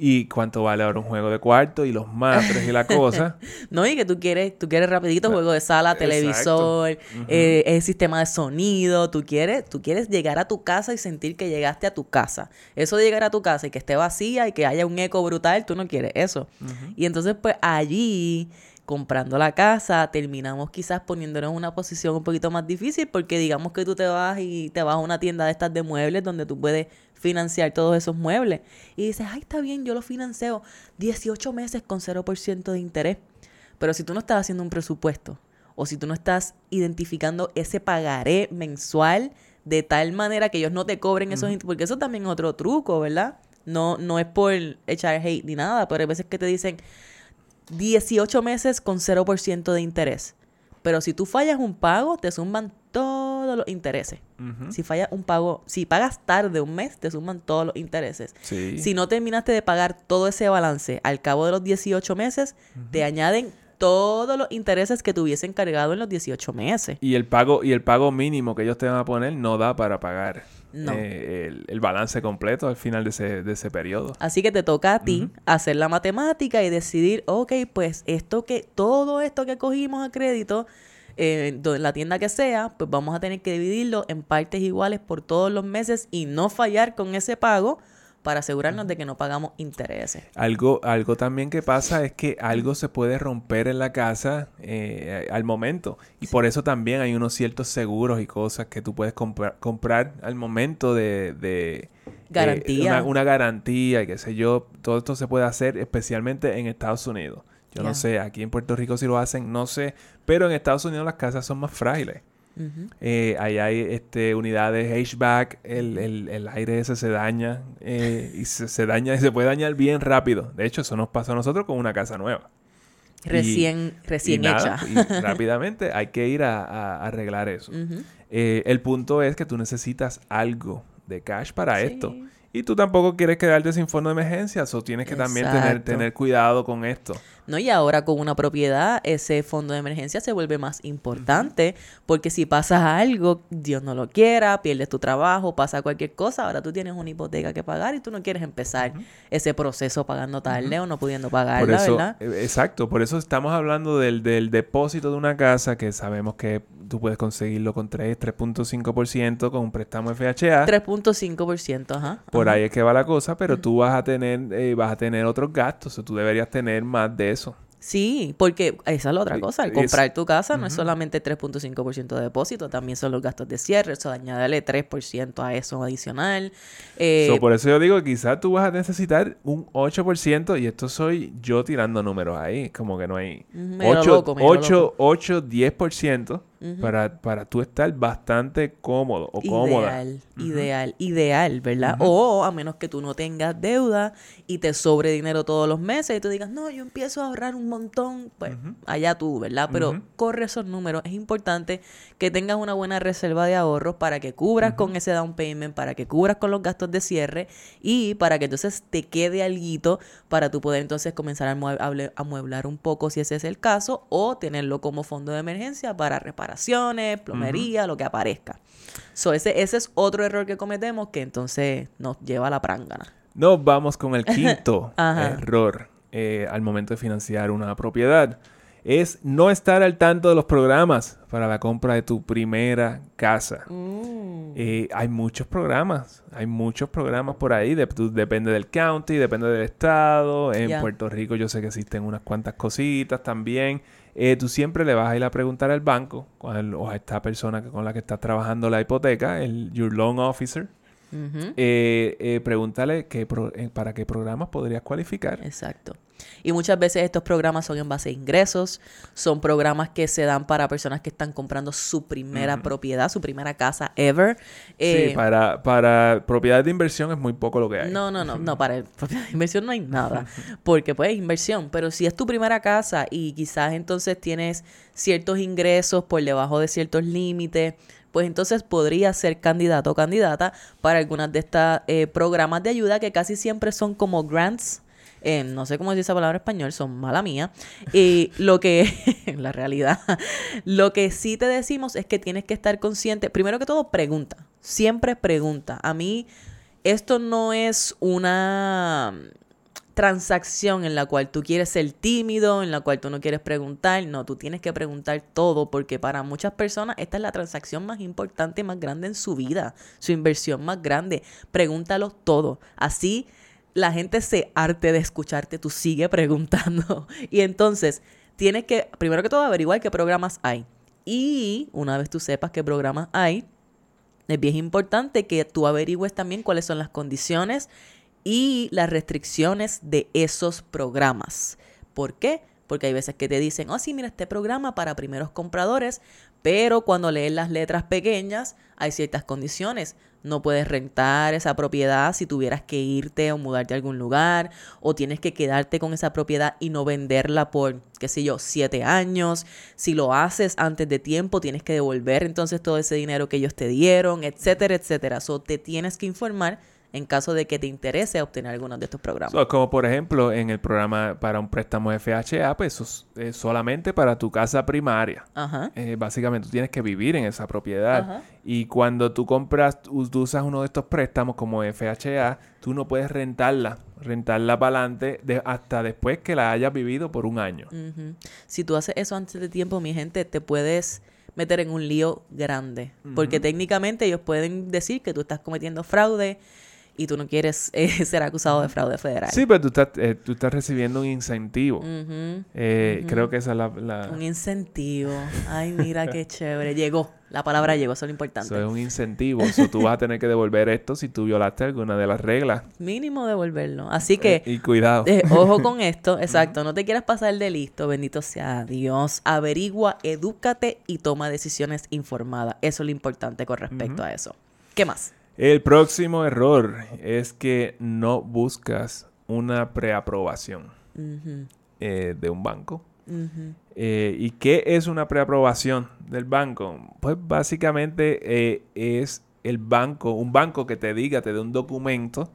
y cuánto vale ahora un juego de cuarto y los matres y la cosa. no, y que tú quieres, tú quieres rapidito juego de sala, televisor, eh, el sistema de sonido, tú quieres, tú quieres llegar a tu casa y sentir que llegaste a tu casa. Eso de llegar a tu casa y que esté vacía y que haya un eco brutal, tú no quieres eso. Y entonces pues allí comprando la casa, terminamos quizás poniéndonos en una posición un poquito más difícil porque digamos que tú te vas y te vas a una tienda de estas de muebles donde tú puedes financiar todos esos muebles. Y dices, ay, está bien, yo lo financio 18 meses con 0% de interés. Pero si tú no estás haciendo un presupuesto o si tú no estás identificando ese pagaré mensual de tal manera que ellos no te cobren esos porque eso también es otro truco, ¿verdad? No, no es por echar hate ni nada, pero hay veces que te dicen 18 meses con 0% de interés. Pero si tú fallas un pago, te suman todos los intereses. Si falla un pago, si pagas tarde un mes, te suman todos los intereses. Si no terminaste de pagar todo ese balance al cabo de los 18 meses, te añaden todos los intereses que tuviesen cargado en los 18 meses. Y el pago y el pago mínimo que ellos te van a poner no da para pagar eh, el, balance completo al final de ese, de ese periodo. Así que te toca a ti hacer la matemática y decidir, ok, pues esto que, todo esto que cogimos a crédito, en la tienda que sea, pues vamos a tener que dividirlo en partes iguales por todos los meses y no fallar con ese pago para asegurarnos de que no pagamos intereses. Algo, algo también que pasa es que algo se puede romper en la casa eh, al momento y por eso también hay unos ciertos seguros y cosas que tú puedes comprar al momento de... garantía. una, garantía y qué sé yo. Todo esto se puede hacer especialmente en Estados Unidos. Yo no sé, aquí en Puerto Rico si lo hacen, no sé, pero en Estados Unidos las casas son más frágiles. Eh, ahí hay este, unidades HVAC, el, el, el aire ese se daña eh, y se, daña y se puede dañar bien rápido. De hecho, eso nos pasó a nosotros con una casa nueva. Recién, recién hecha. y rápidamente hay que ir a, arreglar eso. Eh, el punto es que tú necesitas algo de cash para esto. Y tú tampoco quieres quedarte sin fondo de emergencia, o tienes que también tener, tener cuidado con esto. ¿No? Y ahora con una propiedad, ese fondo de emergencia se vuelve más importante, porque si pasa algo, Dios no lo quiera, pierdes tu trabajo, pasa cualquier cosa, ahora tú tienes una hipoteca que pagar y tú no quieres empezar ese proceso pagando tarde o no pudiendo pagarla, ¿verdad? Eh, exacto, por eso estamos hablando del, del depósito de una casa que sabemos que tú puedes conseguirlo con 3, 3.5% con un préstamo FHA. 3.5%, ajá. Por ahí es que va la cosa, pero tú vas a tener eh, vas a tener otros gastos, o tú deberías tener más de eso. Sí, porque esa es la otra cosa. Al comprar tu casa no es solamente 3.5% de depósito, también son los gastos de cierre. Eso, añadirle 3% a eso adicional. Eh, por eso yo digo que quizás tú vas a necesitar un 8%, y esto soy yo tirando números ahí, como que no hay. 8, 8, 8, 10% para, para tú estar bastante cómodo o cómoda. Ideal, ideal, ideal, ¿verdad? O a menos que tú no tengas deuda y te sobre dinero todos los meses y tú digas, no, yo empiezo a ahorrar un montón, pues allá tú, ¿verdad? Pero corre esos números. Es importante que tengas una buena reserva de ahorros para que cubras con ese down payment, para que cubras con los gastos de cierre y para que entonces te quede algo para tú poder entonces comenzar a amueblar un poco si ese es el caso o tenerlo como fondo de emergencia para reparar plomería, lo que aparezca. So, ese, ese es otro error que cometemos que entonces nos lleva a la prángana. Nos vamos con el quinto error eh, al momento de financiar una propiedad. Es no estar al tanto de los programas para la compra de tu primera casa. Mm. Eh, hay muchos programas, hay muchos programas por ahí, depende del county, depende del estado. En Puerto Rico yo sé que existen unas cuantas cositas también. Eh, tú siempre le vas a ir a preguntar al banco o a esta persona con la que estás trabajando la hipoteca, el Your Loan Officer. Eh, eh, pregúntale qué para qué programas podrías cualificar. Exacto. Y muchas veces estos programas son en base a ingresos, son programas que se dan para personas que están comprando su primera propiedad, su primera casa ever. sí, Eh, para, para propiedades de inversión es muy poco lo que hay. no, no, no, no, para el- propiedad de inversión no hay nada, porque pues es inversión, pero si es tu primera casa y quizás entonces tienes ciertos ingresos por debajo de ciertos límites, pues entonces podrías ser candidato o candidata para algunas de estos programas de ayuda que casi siempre son como grants. Eh, no sé cómo decir esa palabra español, son mala mía. Y lo que, la realidad, lo que sí te decimos es que tienes que estar consciente. Primero que todo, pregunta. Siempre pregunta. A mí, esto no es una transacción en la cual tú quieres ser tímido, en la cual tú no quieres preguntar. No, tú tienes que preguntar todo porque para muchas personas esta es la transacción más importante más grande en su vida, su inversión más grande. Pregúntalo todo. Así la gente se arte de escucharte, tú sigue preguntando. Y entonces tienes que, primero que todo, averiguar qué programas hay. Y una vez tú sepas qué programas hay, es bien importante que tú averigües también cuáles son las condiciones y las restricciones de esos programas. ¿Por qué? Porque hay veces que te dicen, oh sí, mira, este programa para primeros compradores, pero cuando lees las letras pequeñas hay ciertas condiciones. No puedes rentar esa propiedad si tuvieras que irte o mudarte a algún lugar, o tienes que quedarte con esa propiedad y no venderla por, qué sé yo, siete años. Si lo haces antes de tiempo, tienes que devolver entonces todo ese dinero que ellos te dieron, etcétera, etcétera. So, te tienes que informar en caso de que te interese obtener alguno de estos programas. So, como por ejemplo en el programa para un préstamo FHA, pues eso es eh, solamente para tu casa primaria. Ajá. Eh, básicamente tú tienes que vivir en esa propiedad. Ajá. Y cuando tú compras, tú usas uno de estos préstamos como FHA, tú no puedes rentarla, rentarla para adelante de- hasta después que la hayas vivido por un año. Ujú. Si tú haces eso antes de tiempo, mi gente, te puedes meter en un lío grande. Porque técnicamente ellos pueden decir que tú estás cometiendo fraude y tú no quieres eh, ser acusado de fraude federal. Sí, pero tú estás, eh, tú estás recibiendo un incentivo. Eh, Creo que esa es la... la- Un incentivo. Ay, mira qué chévere. Llegó. La palabra llegó, eso es lo importante. Eso es un incentivo. So, tú vas a tener que devolver esto si tú violaste alguna de las reglas. Mínimo devolverlo. Así que, y cuidado. eh, ojo con esto. Exacto. No te quieras pasar de listo. Bendito sea Dios. Averigua, edúcate y toma decisiones informadas. Eso es lo importante con respecto a eso. ¿Qué más? El próximo error es que no buscas una preaprobación eh, de un banco. Eh, ¿Y qué es una preaprobación del banco? Pues básicamente eh, es el banco, un banco que te diga, te dé un documento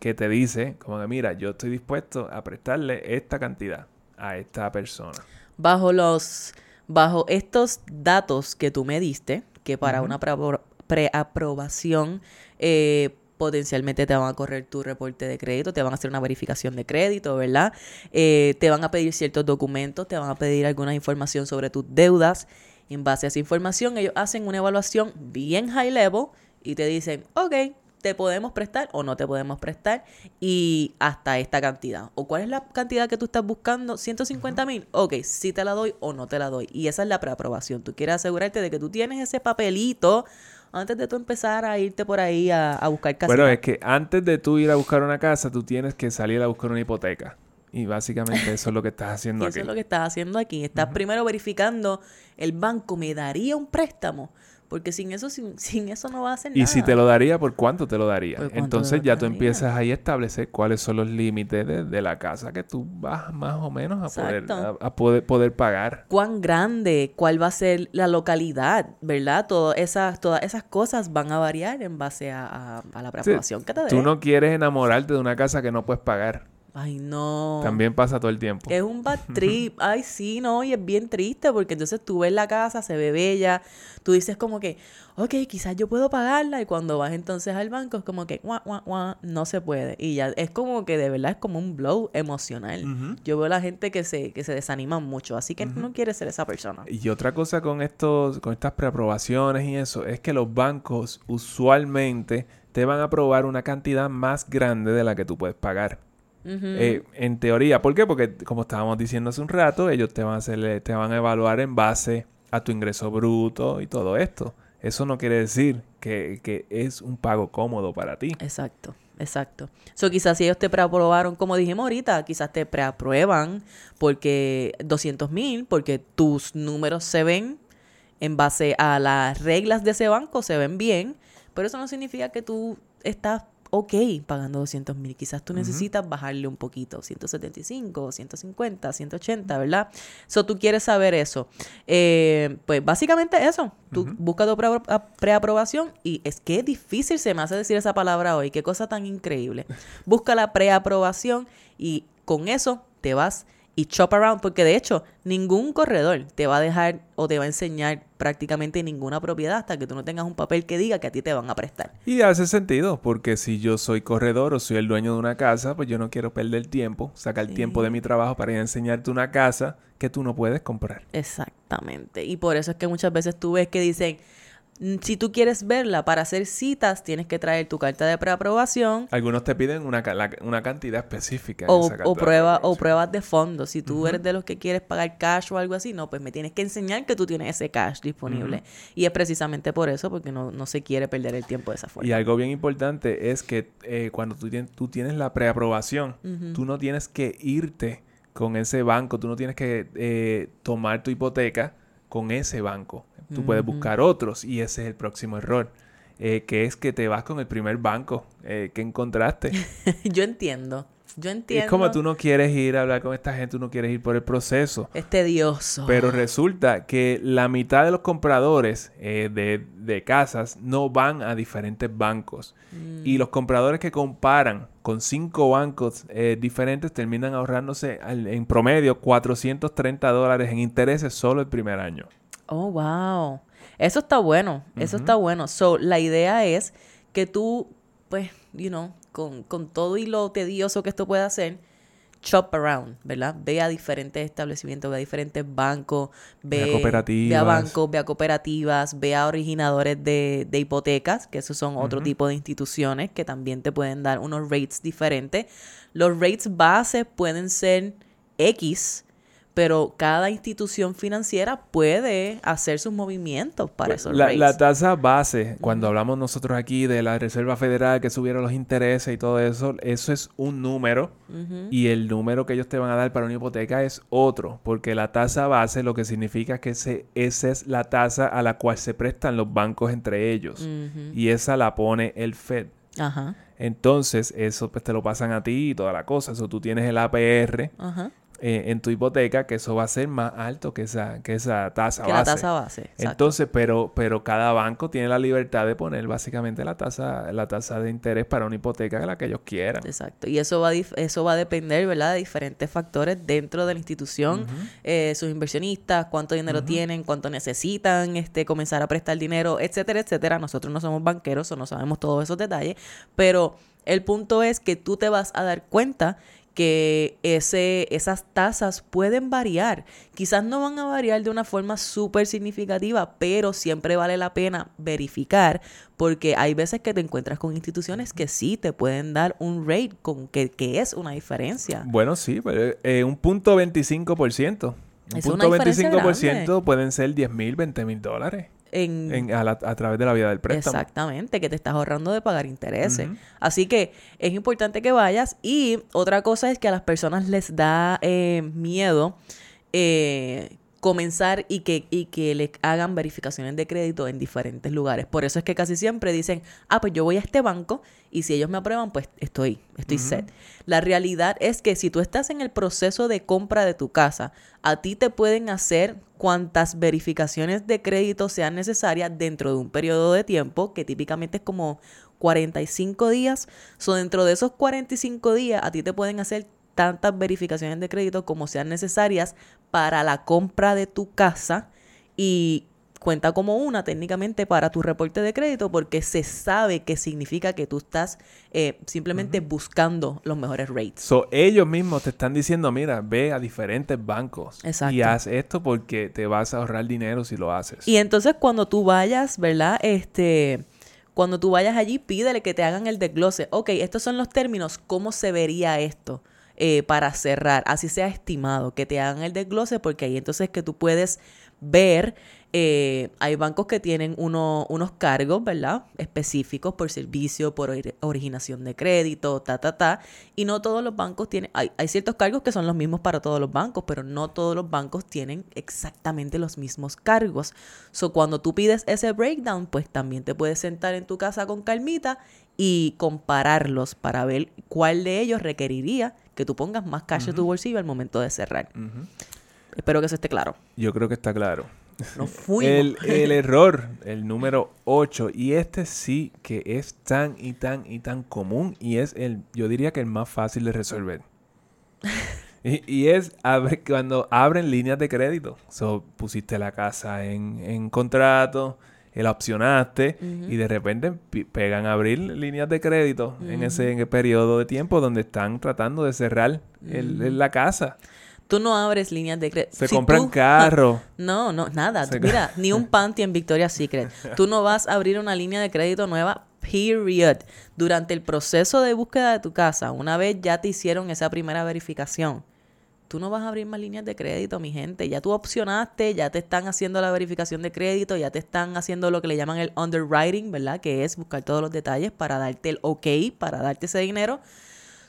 que te dice, como que mira, yo estoy dispuesto a prestarle esta cantidad a esta persona. Bajo los, bajo estos datos que tú me diste, que para una preapro- preaprobación eh, potencialmente te van a correr tu reporte de crédito, te van a hacer una verificación de crédito, ¿verdad? Eh, te van a pedir ciertos documentos, te van a pedir alguna información sobre tus deudas. En base a esa información, ellos hacen una evaluación bien high level y te dicen, ok, te podemos prestar o no te podemos prestar y hasta esta cantidad. ¿O cuál es la cantidad que tú estás buscando? 150 mil. Ok, si te la doy o no te la doy. Y esa es la preaprobación. Tú quieres asegurarte de que tú tienes ese papelito antes de tú empezar a irte por ahí a, a buscar casa. Bueno, es que antes de tú ir a buscar una casa, tú tienes que salir a buscar una hipoteca. Y básicamente eso es lo que estás Y haciendo eso aquí. es lo que estás haciendo aquí. Estás primero verificando el banco me daría un préstamo. Porque sin eso, sin, sin eso no va a hacer nada. Y si te lo daría, ¿por cuánto te lo daría? ¿Por cuánto Entonces ya lo tú daría? empiezas ahí a establecer cuáles son los límites de, de la casa que tú vas más o menos a, poder, a, a poder, poder pagar. cuán grande, cuál va a ser la localidad, ¿verdad? Todas esas, todas esas cosas van a variar en base a, a- a la Sí, preaprobación que te dé. tú no quieres enamorarte de una casa que no puedes pagar. Ay, no. También pasa todo el tiempo. Es un bad trip. Ay, sí, no, y es bien triste porque entonces tú ves la casa, se ve bella, tú dices como que, ok, quizás yo puedo pagarla y cuando vas entonces al banco es como que, guau, guau, guau, no se puede. Y ya es como que de verdad es como un blow emocional. Yo veo a la gente que se, que se desanima mucho, así que no quieres ser esa persona. Y otra cosa con estos, con estas preaprobaciones y eso, es que los bancos usualmente te van a aprobar una cantidad más grande de la que tú puedes pagar. Eh, en teoría, ¿por qué? Porque como estábamos diciendo hace un rato, ellos te van a hacer, te van a evaluar en base a tu ingreso bruto y todo esto. Eso no quiere decir que, que es un pago cómodo para ti. Exacto. exacto. So, quizás si ellos te preaprobaron, como dijimos ahorita, quizás te preaprueban porque 200 mil, porque tus números se ven en base a las reglas de ese banco, se ven bien, pero eso no significa que tú estás ok pagando 200 mil. Quizás tú necesitas bajarle un poquito, 175, 150, 180, ¿verdad? So, tú quieres saber eso. Eh, pues básicamente eso. Tú buscas tu preaprobación y es que es difícil se me hace decir esa palabra hoy. Qué cosa tan increíble. Busca la preaprobación y con eso te vas y chop around, porque de hecho ningún corredor te va a dejar o te va a enseñar prácticamente ninguna propiedad hasta que tú no tengas un papel que diga que a ti te van a prestar. Y hace sentido, porque si yo soy corredor o soy el dueño de una casa, pues yo no quiero perder tiempo, sacar tiempo de mi trabajo para ir a enseñarte una casa que tú no puedes comprar. Exactamente. Y por eso es que muchas veces tú ves que dicen, si tú quieres verla para hacer citas, tienes que traer tu carta de preaprobación. Algunos te piden una, una cantidad específica. O, o, prueba, o pruebas de fondo. Si tú eres de los que quieres pagar cash o algo así, no, pues me tienes que enseñar que tú tienes ese cash disponible. Y es precisamente por eso, porque no, no, se quiere perder el tiempo de esa forma. Y algo bien importante es que eh, cuando tú tienes, tú tienes la preaprobación, tú no tienes que irte con ese banco, tú no tienes que eh, tomar tu hipoteca con ese banco. Tú puedes buscar otros y ese es el próximo error. Eh, que es que te vas con el primer banco eh, que encontraste. Yo entiendo. Yo entiendo. Es como tú no quieres ir a hablar con esta gente, tú no quieres ir por el proceso. Es tedioso. Pero resulta que la mitad de los compradores eh, de, casas no van a diferentes bancos. Y mm. los compradores que comparan con cinco bancos eh, diferentes terminan ahorrándose en promedio 430 dólares en intereses solo el primer año. Oh, wow. Eso está bueno. Eso está bueno. So, la idea es que tú, pues, you know, con, todo y lo tedioso que esto puede hacer, shop around, ¿verdad? Ve a diferentes establecimientos, ve a diferentes bancos, ve, a cooperativas. Ve a bancos, ve a cooperativas, ve a originadores de, hipotecas, que esos son otro tipo de instituciones que también te pueden dar unos rates diferentes. Los rates base pueden ser X, pero cada institución financiera puede hacer sus movimientos para pues, esos la, La tasa base, cuando hablamos nosotros aquí de la Reserva Federal que subieron los intereses y todo eso, eso es un número y el número que ellos te van a dar para una hipoteca es otro, porque la tasa base lo que significa es que ese, esa es la tasa a la cual se prestan los bancos entre ellos y esa la pone el Fed. Ajá. Entonces, eso pues te lo pasan a ti y toda la cosa. Eso tú tienes el APR, Ajá. Eh, en tu hipoteca, que eso va a ser más alto que esa, que esa tasa que base. la tasa base. Entonces, pero, pero cada banco tiene la libertad de poner básicamente la tasa, la tasa de interés para una hipoteca la que ellos quieran. Exacto. Y eso va, eso va a depender, ¿verdad?, de diferentes factores dentro de la institución, eh, sus inversionistas, cuánto dinero tienen, cuánto necesitan, este, comenzar a prestar dinero, etcétera, etcétera. Nosotros no somos banqueros o no sabemos todos esos detalles, pero el punto es que tú te vas a dar cuenta que ese, esas tasas pueden variar. Quizás no van a variar de una forma súper significativa, pero siempre vale la pena verificar porque hay veces que te encuentras con instituciones que sí te pueden dar un rate con que, es una diferencia. Bueno, sí, pues, eh, un punto 25%. Un punto 25% pueden ser 10 mil, 20 mil dólares a, través de la vida del préstamo. Exactamente, que te estás ahorrando de pagar intereses. Así que es importante que vayas. Y otra cosa es que a las personas les da eh, miedo eh, comenzar y que, y que le hagan verificaciones de crédito en diferentes lugares. Por eso es que casi siempre dicen, ah, pues yo voy a este banco y si ellos me aprueban, pues estoy, estoy set. La realidad es que si tú estás en el proceso de compra de tu casa, a ti te pueden hacer cuantas verificaciones de crédito sean necesarias dentro de un periodo de tiempo, que típicamente es como 45 días. So, dentro de esos 45 días, a ti te pueden hacer tantas verificaciones de crédito como sean necesarias para la compra de tu casa y cuenta como una técnicamente para tu reporte de crédito porque se sabe que significa que tú estás eh, simplemente buscando los mejores rates. So, ellos mismos te están diciendo, mira, ve a diferentes bancos y haz esto porque te vas a ahorrar dinero si lo haces. Y entonces cuando tú vayas, ¿verdad? Este, cuando tú vayas allí, pídele que te hagan el desglose. Ok, estos son los términos, ¿cómo se vería esto? Eh, para cerrar, así sea estimado, que te hagan el desglose, porque ahí entonces que tú puedes ver eh, hay bancos que tienen uno, unos cargos, ¿verdad? Específicos por servicio, por originación de crédito, ta, ta, ta. Y no todos los bancos tienen, hay, hay ciertos cargos que son los mismos para todos los bancos, pero no todos los bancos tienen exactamente los mismos cargos. So, cuando tú pides ese breakdown, pues también te puedes sentar en tu casa con calmita y compararlos para ver cuál de ellos requeriría que tú pongas más cash en tu bolsillo al momento de cerrar. Espero que eso esté claro. Yo creo que está claro. No fui El, el, error, el número 8, y este sí que es tan y tan y tan común y es el, yo diría que el más fácil de resolver. y, es cuando abren líneas de crédito. So, pusiste la casa en, en contrato, la opcionaste y de repente pegan a abrir líneas de crédito en ese periodo de tiempo donde están tratando de cerrar la casa. Tú no abres líneas de crédito. Se compran carros. No, no, nada. Mira, ni un panty en Victoria's Secret. Tú no vas a abrir una línea de crédito nueva, period. Durante el proceso de búsqueda de tu casa, una vez ya te hicieron esa primera verificación, tú no vas a abrir más líneas de crédito, mi gente. Ya tú opcionaste, ya te están haciendo la verificación de crédito, ya te están haciendo lo que le llaman el underwriting, ¿verdad? Que es buscar todos los detalles para darte el ok, para darte ese dinero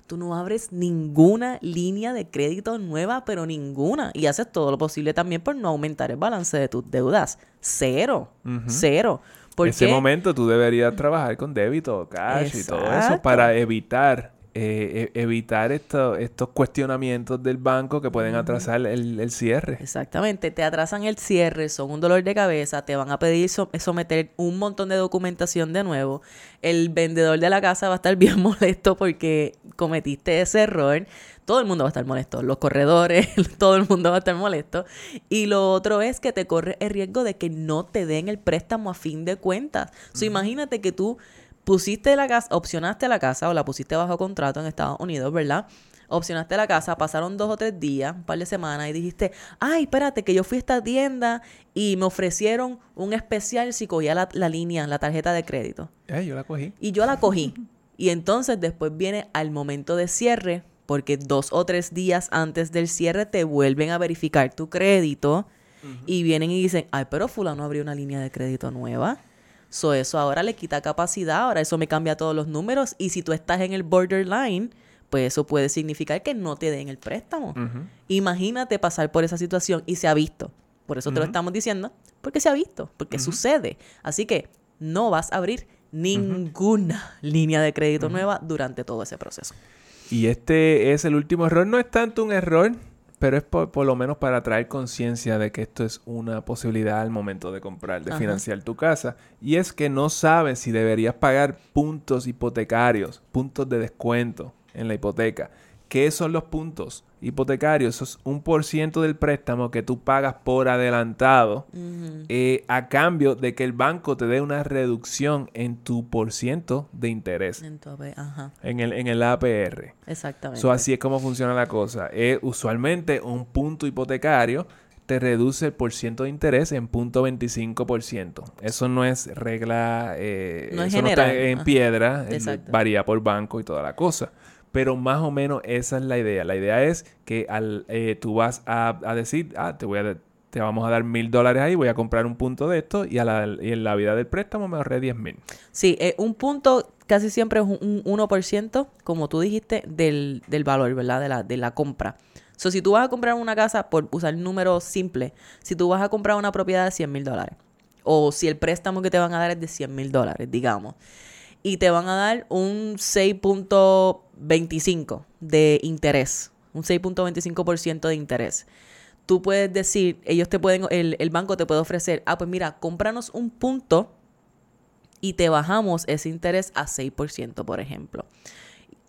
tú no abres ninguna línea de crédito nueva, pero ninguna. Y haces todo lo posible también por no aumentar el balance de tus deudas. Cero. Cero. En ese momento tú deberías trabajar con débito, cash y todo eso para evitar eh, e, evitar estos cuestionamientos del banco que pueden atrasar el, cierre. Exactamente, te atrasan el cierre, son un dolor de cabeza, te van a pedir someter un montón de documentación de nuevo. El vendedor de la casa va a estar bien molesto porque cometiste ese error. Todo el mundo va a estar molesto, los corredores, todo el mundo va a estar molesto. Y lo otro es que te corre el riesgo de que no te den el préstamo a fin de cuentas. So, imagínate que tú pusiste la casa, opcionaste la casa o la pusiste bajo contrato en Estados Unidos, ¿verdad? Opcionaste la casa, pasaron dos o tres días, un par de semanas y dijiste, ay, espérate, que yo fui a esta tienda y me ofrecieron un especial si cogía la, línea, la tarjeta de crédito. Eh, yo la cogí. Y yo la cogí. y entonces después viene al momento de cierre, porque dos o tres días antes del cierre te vuelven a verificar tu crédito y vienen y dicen, ay, pero fulano abrió una línea de crédito nueva. So, eso ahora le quita capacidad, ahora eso me cambia todos los números y si tú estás en el borderline, pues eso puede significar que no te den el préstamo. Imagínate pasar por esa situación y se ha visto. Por eso te lo estamos diciendo, porque se ha visto, porque sucede. Así que no vas a abrir ninguna línea de crédito nueva durante todo ese proceso. Y este es el último error. No es tanto un error, pero es por, lo menos para traer conciencia de que esto es una posibilidad al momento de comprar, de financiar tu casa. Y es que no sabes si deberías pagar puntos hipotecarios, puntos de descuento en la hipoteca. ¿Qué son los puntos hipotecarios? Eso es un por ciento del préstamo que tú pagas por adelantado eh, a cambio de que el banco te dé una reducción en tu por ciento de interés. En, el, en el APR. Exactamente. So, así es como funciona la cosa. Es usualmente un punto hipotecario te reduce el por ciento de interés en punto 25%. Eso no es regla, eh, no eso no está en piedra, varía por banco y toda la cosa. Pero más o menos esa es la idea. La idea es que al, eh, tú vas a, decir, ah, te voy a te vamos a dar mil dólares ahí, voy a comprar un punto de esto y, a la, y en la vida del préstamo me ahorré diez mil. Sí, eh, un punto casi siempre es un, 1%, como tú dijiste, del, del valor, ¿verdad? De la, de la compra. So, si tú vas a comprar una casa, por usar el número simple, si tú vas a comprar una propiedad de 100 mil dólares, o si el préstamo que te van a dar es de 100 mil dólares, digamos, y te van a dar un 6.25 de interés, un 6.25% de interés. Tú puedes decir, ellos te pueden, el, el banco te puede ofrecer, ah, pues mira, cómpranos un punto y te bajamos ese interés a 6%, por ejemplo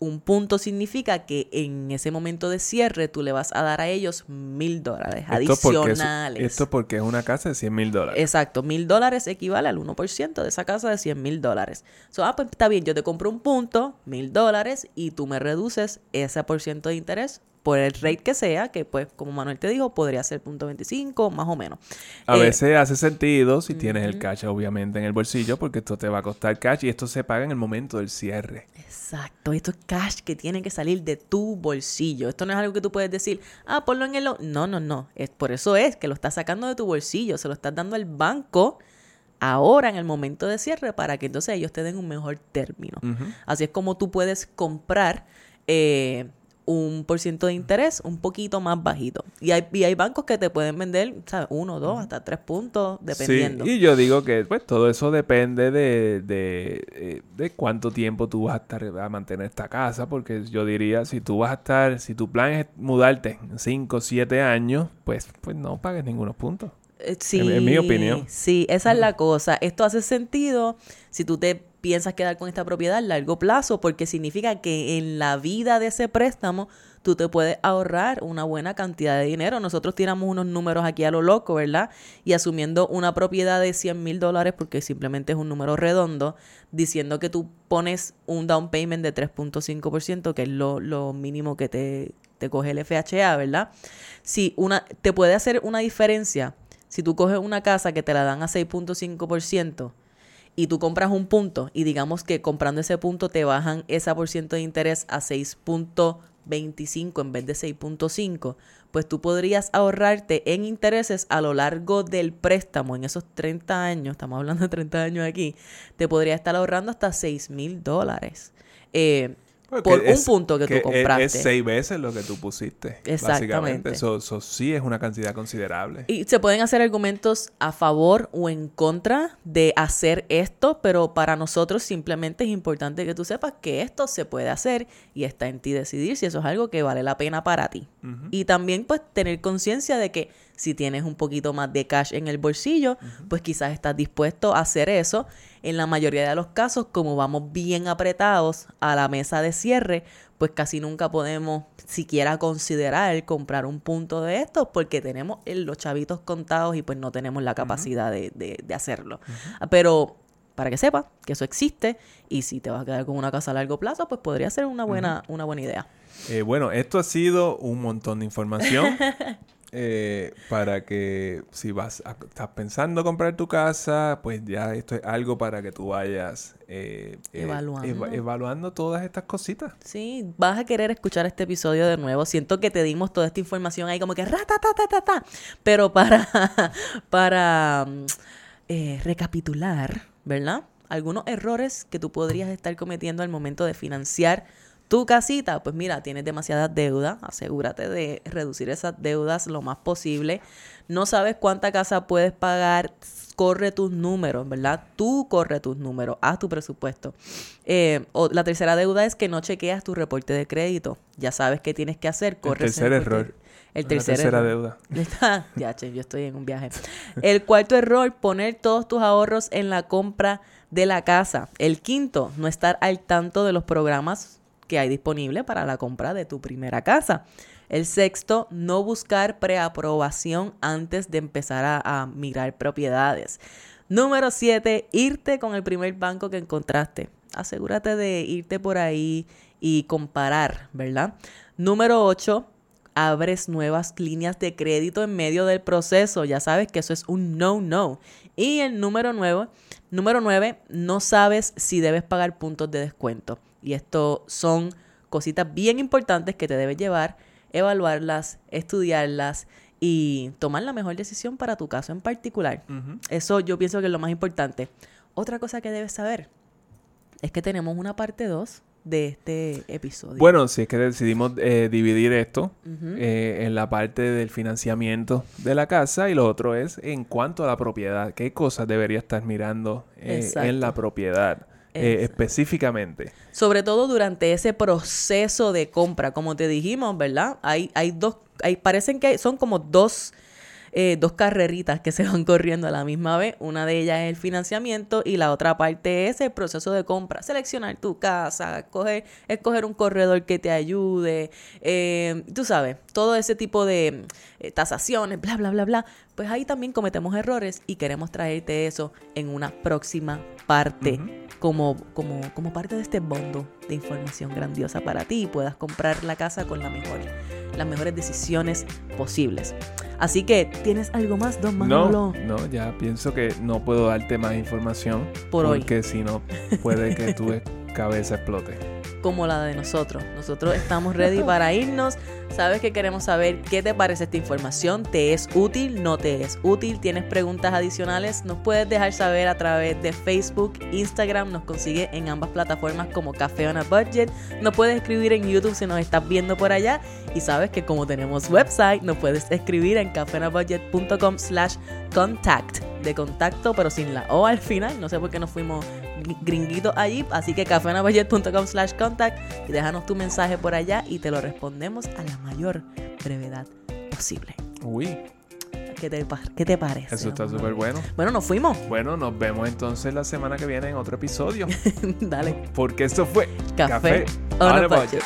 un punto significa que en ese momento de cierre tú le vas a dar a ellos mil dólares adicionales. esto porque es una casa de 100 mil dólares. Exacto, mil dólares equivale al 1% de esa casa de 100 mil dólares. So, ah, pues está bien, yo te compro un punto, mil dólares, y tú me reduces ese por ciento de interés por el rate que sea, que pues como Manuel te dijo, podría ser punto .25 más o menos. A Eh, veces hace sentido si tienes el cash obviamente en el bolsillo porque esto te va a costar cash y esto se paga en el momento del cierre. Exacto, esto es cash que tiene que salir de tu bolsillo. Esto no es algo que tú puedes decir, ah, ponlo en el... o-". No, no, no. Es, por eso es que lo estás sacando de tu bolsillo, se lo estás dando al banco ahora en el momento de cierre para que entonces ellos te den un mejor término. Así es como tú puedes comprar eh, un por ciento de interés un poquito más bajito. Y hay, y hay bancos que te pueden vender, ¿sabes? Uno, dos, hasta tres puntos, dependiendo. Sí, y yo digo que pues todo eso depende de, de, eh, de cuánto tiempo tú vas a estar a mantener esta casa, porque yo diría, si tú vas a estar, si tu plan es mudarte en 5 o 7 años, pues, pues no pagues ningunos puntos. Eh, Sí, en mi opinión. Sí, esa es la cosa. Esto hace sentido si tú te piensas quedar con esta propiedad a largo plazo, porque significa que en la vida de ese préstamo tú te puedes ahorrar una buena cantidad de dinero. Nosotros tiramos unos números aquí a lo loco, ¿verdad? Y asumiendo una propiedad de 100 mil dólares, porque simplemente es un número redondo, diciendo que tú pones un down payment de 3.5%, que es lo, lo mínimo que te, te coge el FHA, ¿verdad? Si una, te puede hacer una diferencia si tú coges una casa que te la dan a 6.5% y tú compras un punto y digamos que comprando ese punto te bajan esa por ciento de interés a 6.25 en vez de 6.5, pues tú podrías ahorrarte en intereses a lo largo del préstamo, en esos 30 años, estamos hablando de 30 años aquí, te podría estar ahorrando hasta 6 mil dólares. Eh, Porque por un es- punto que, tú es- compraste. Es, seis veces lo que tú pusiste. Exactamente. Básicamente. Eso, eso sí es una cantidad considerable. Y se pueden hacer argumentos a favor o en contra de hacer esto, pero para nosotros simplemente es importante que tú sepas que esto se puede hacer y está en ti decidir si eso es algo que vale la pena para ti. Y también pues tener conciencia de que si tienes un poquito más de cash en el bolsillo, pues quizás estás dispuesto a hacer eso. En la mayoría de los casos, como vamos bien apretados a la mesa de cierre, pues casi nunca podemos siquiera considerar comprar un punto de estos porque tenemos los chavitos contados y pues no tenemos la capacidad de, de- de hacerlo. Pero para que sepas que eso existe y si te vas a quedar con una casa a largo plazo, pues podría ser una buena, una buena idea. Eh, bueno, esto ha sido un montón de información eh, para que si vas a- estás pensando comprar tu casa, pues ya esto es algo para que tú vayas eh, eh, Evaluando. eva- evaluando todas estas cositas. Sí, vas a querer escuchar este episodio de nuevo. Siento que te dimos toda esta información ahí como que ta Pero para, para mm, recapitular, ¿verdad? Algunos errores que tú podrías estar cometiendo al momento de financiar tu casita. Pues mira, tienes demasiadas deudas. Asegúrate de reducir esas deudas lo más posible. No sabes cuánta casa puedes pagar. Corre tus números, ¿verdad? Tú corre tus números. Haz tu presupuesto. Eh, o la tercera deuda es que no chequeas tu reporte de crédito. Ya sabes qué tienes que hacer. Corre ese tercer reporte- error. El tercer tercera error. deuda. Ya, che, yo estoy en un viaje. El cuarto error, poner todos tus ahorros en la compra de la casa. El quinto, no estar al tanto de los programas que hay disponibles para la compra de tu primera casa. El sexto, no buscar preaprobación antes de empezar a, a mirar propiedades. Número siete, irte con el primer banco que encontraste. Asegúrate de irte por ahí y comparar, ¿verdad? Número ocho, abres nuevas líneas de crédito en medio del proceso. Ya sabes que eso es un no-no. Y el número nueve, número nueve, no sabes si debes pagar puntos de descuento. Y esto son cositas bien importantes que te debes llevar, evaluarlas, estudiarlas y tomar la mejor decisión para tu caso en particular. Eso yo pienso que es lo más importante. Otra cosa que debes saber es que tenemos una parte 2 de este episodio. Bueno, si es que decidimos eh, dividir esto eh, en la parte del financiamiento de la casa y lo otro es en cuanto a la propiedad. ¿Qué cosas debería estar mirando eh, en la propiedad específicamente? Sobre todo durante ese proceso de compra, como te dijimos, ¿verdad? Hay, hay dos, hay, parecen que son como dos, eh, dos carreritas que se van corriendo a la misma vez. Una de ellas es el financiamiento y la otra parte es el proceso de compra. Seleccionar tu casa, escoger, escoger un corredor que te ayude, eh, tú sabes, todo ese tipo de eh, tasaciones, bla, bla, bla, bla. Pues ahí también cometemos errores y queremos traerte eso en una próxima parte como, como, como parte de este bondo de información grandiosa para ti y puedas comprar la casa con la mejor, las mejores decisiones posibles. Así que, ¿tienes algo más, don No, Manolo? no, ya pienso que no puedo darte más información. Por hoy. Porque si no, puede que tu cabeza explote. Como la de nosotros. Nosotros estamos ready para irnos. Sabes que queremos saber qué te parece esta información. ¿Te es útil? ¿No te es útil? ¿Tienes preguntas adicionales? Nos puedes dejar saber a través de Facebook, Instagram. Nos consigue en ambas plataformas como Café on a Budget. Nos puedes escribir en YouTube si nos estás viendo por allá. Y sabes que como tenemos website, nos puedes escribir en cafeonabudget.com slash contact. De contacto, pero sin la O al final. No sé por qué nos fuimos gringuitos allí. Así que cafeonabudget.com slash contact. Y déjanos tu mensaje por allá y te lo respondemos a la mayor brevedad posible. Uy, ¿Qué te, pa- qué te parece? eso está súper bueno. Bueno, nos fuimos. Bueno, nos vemos entonces la semana que viene en otro episodio. Dale. Porque esto fue Café on a budget.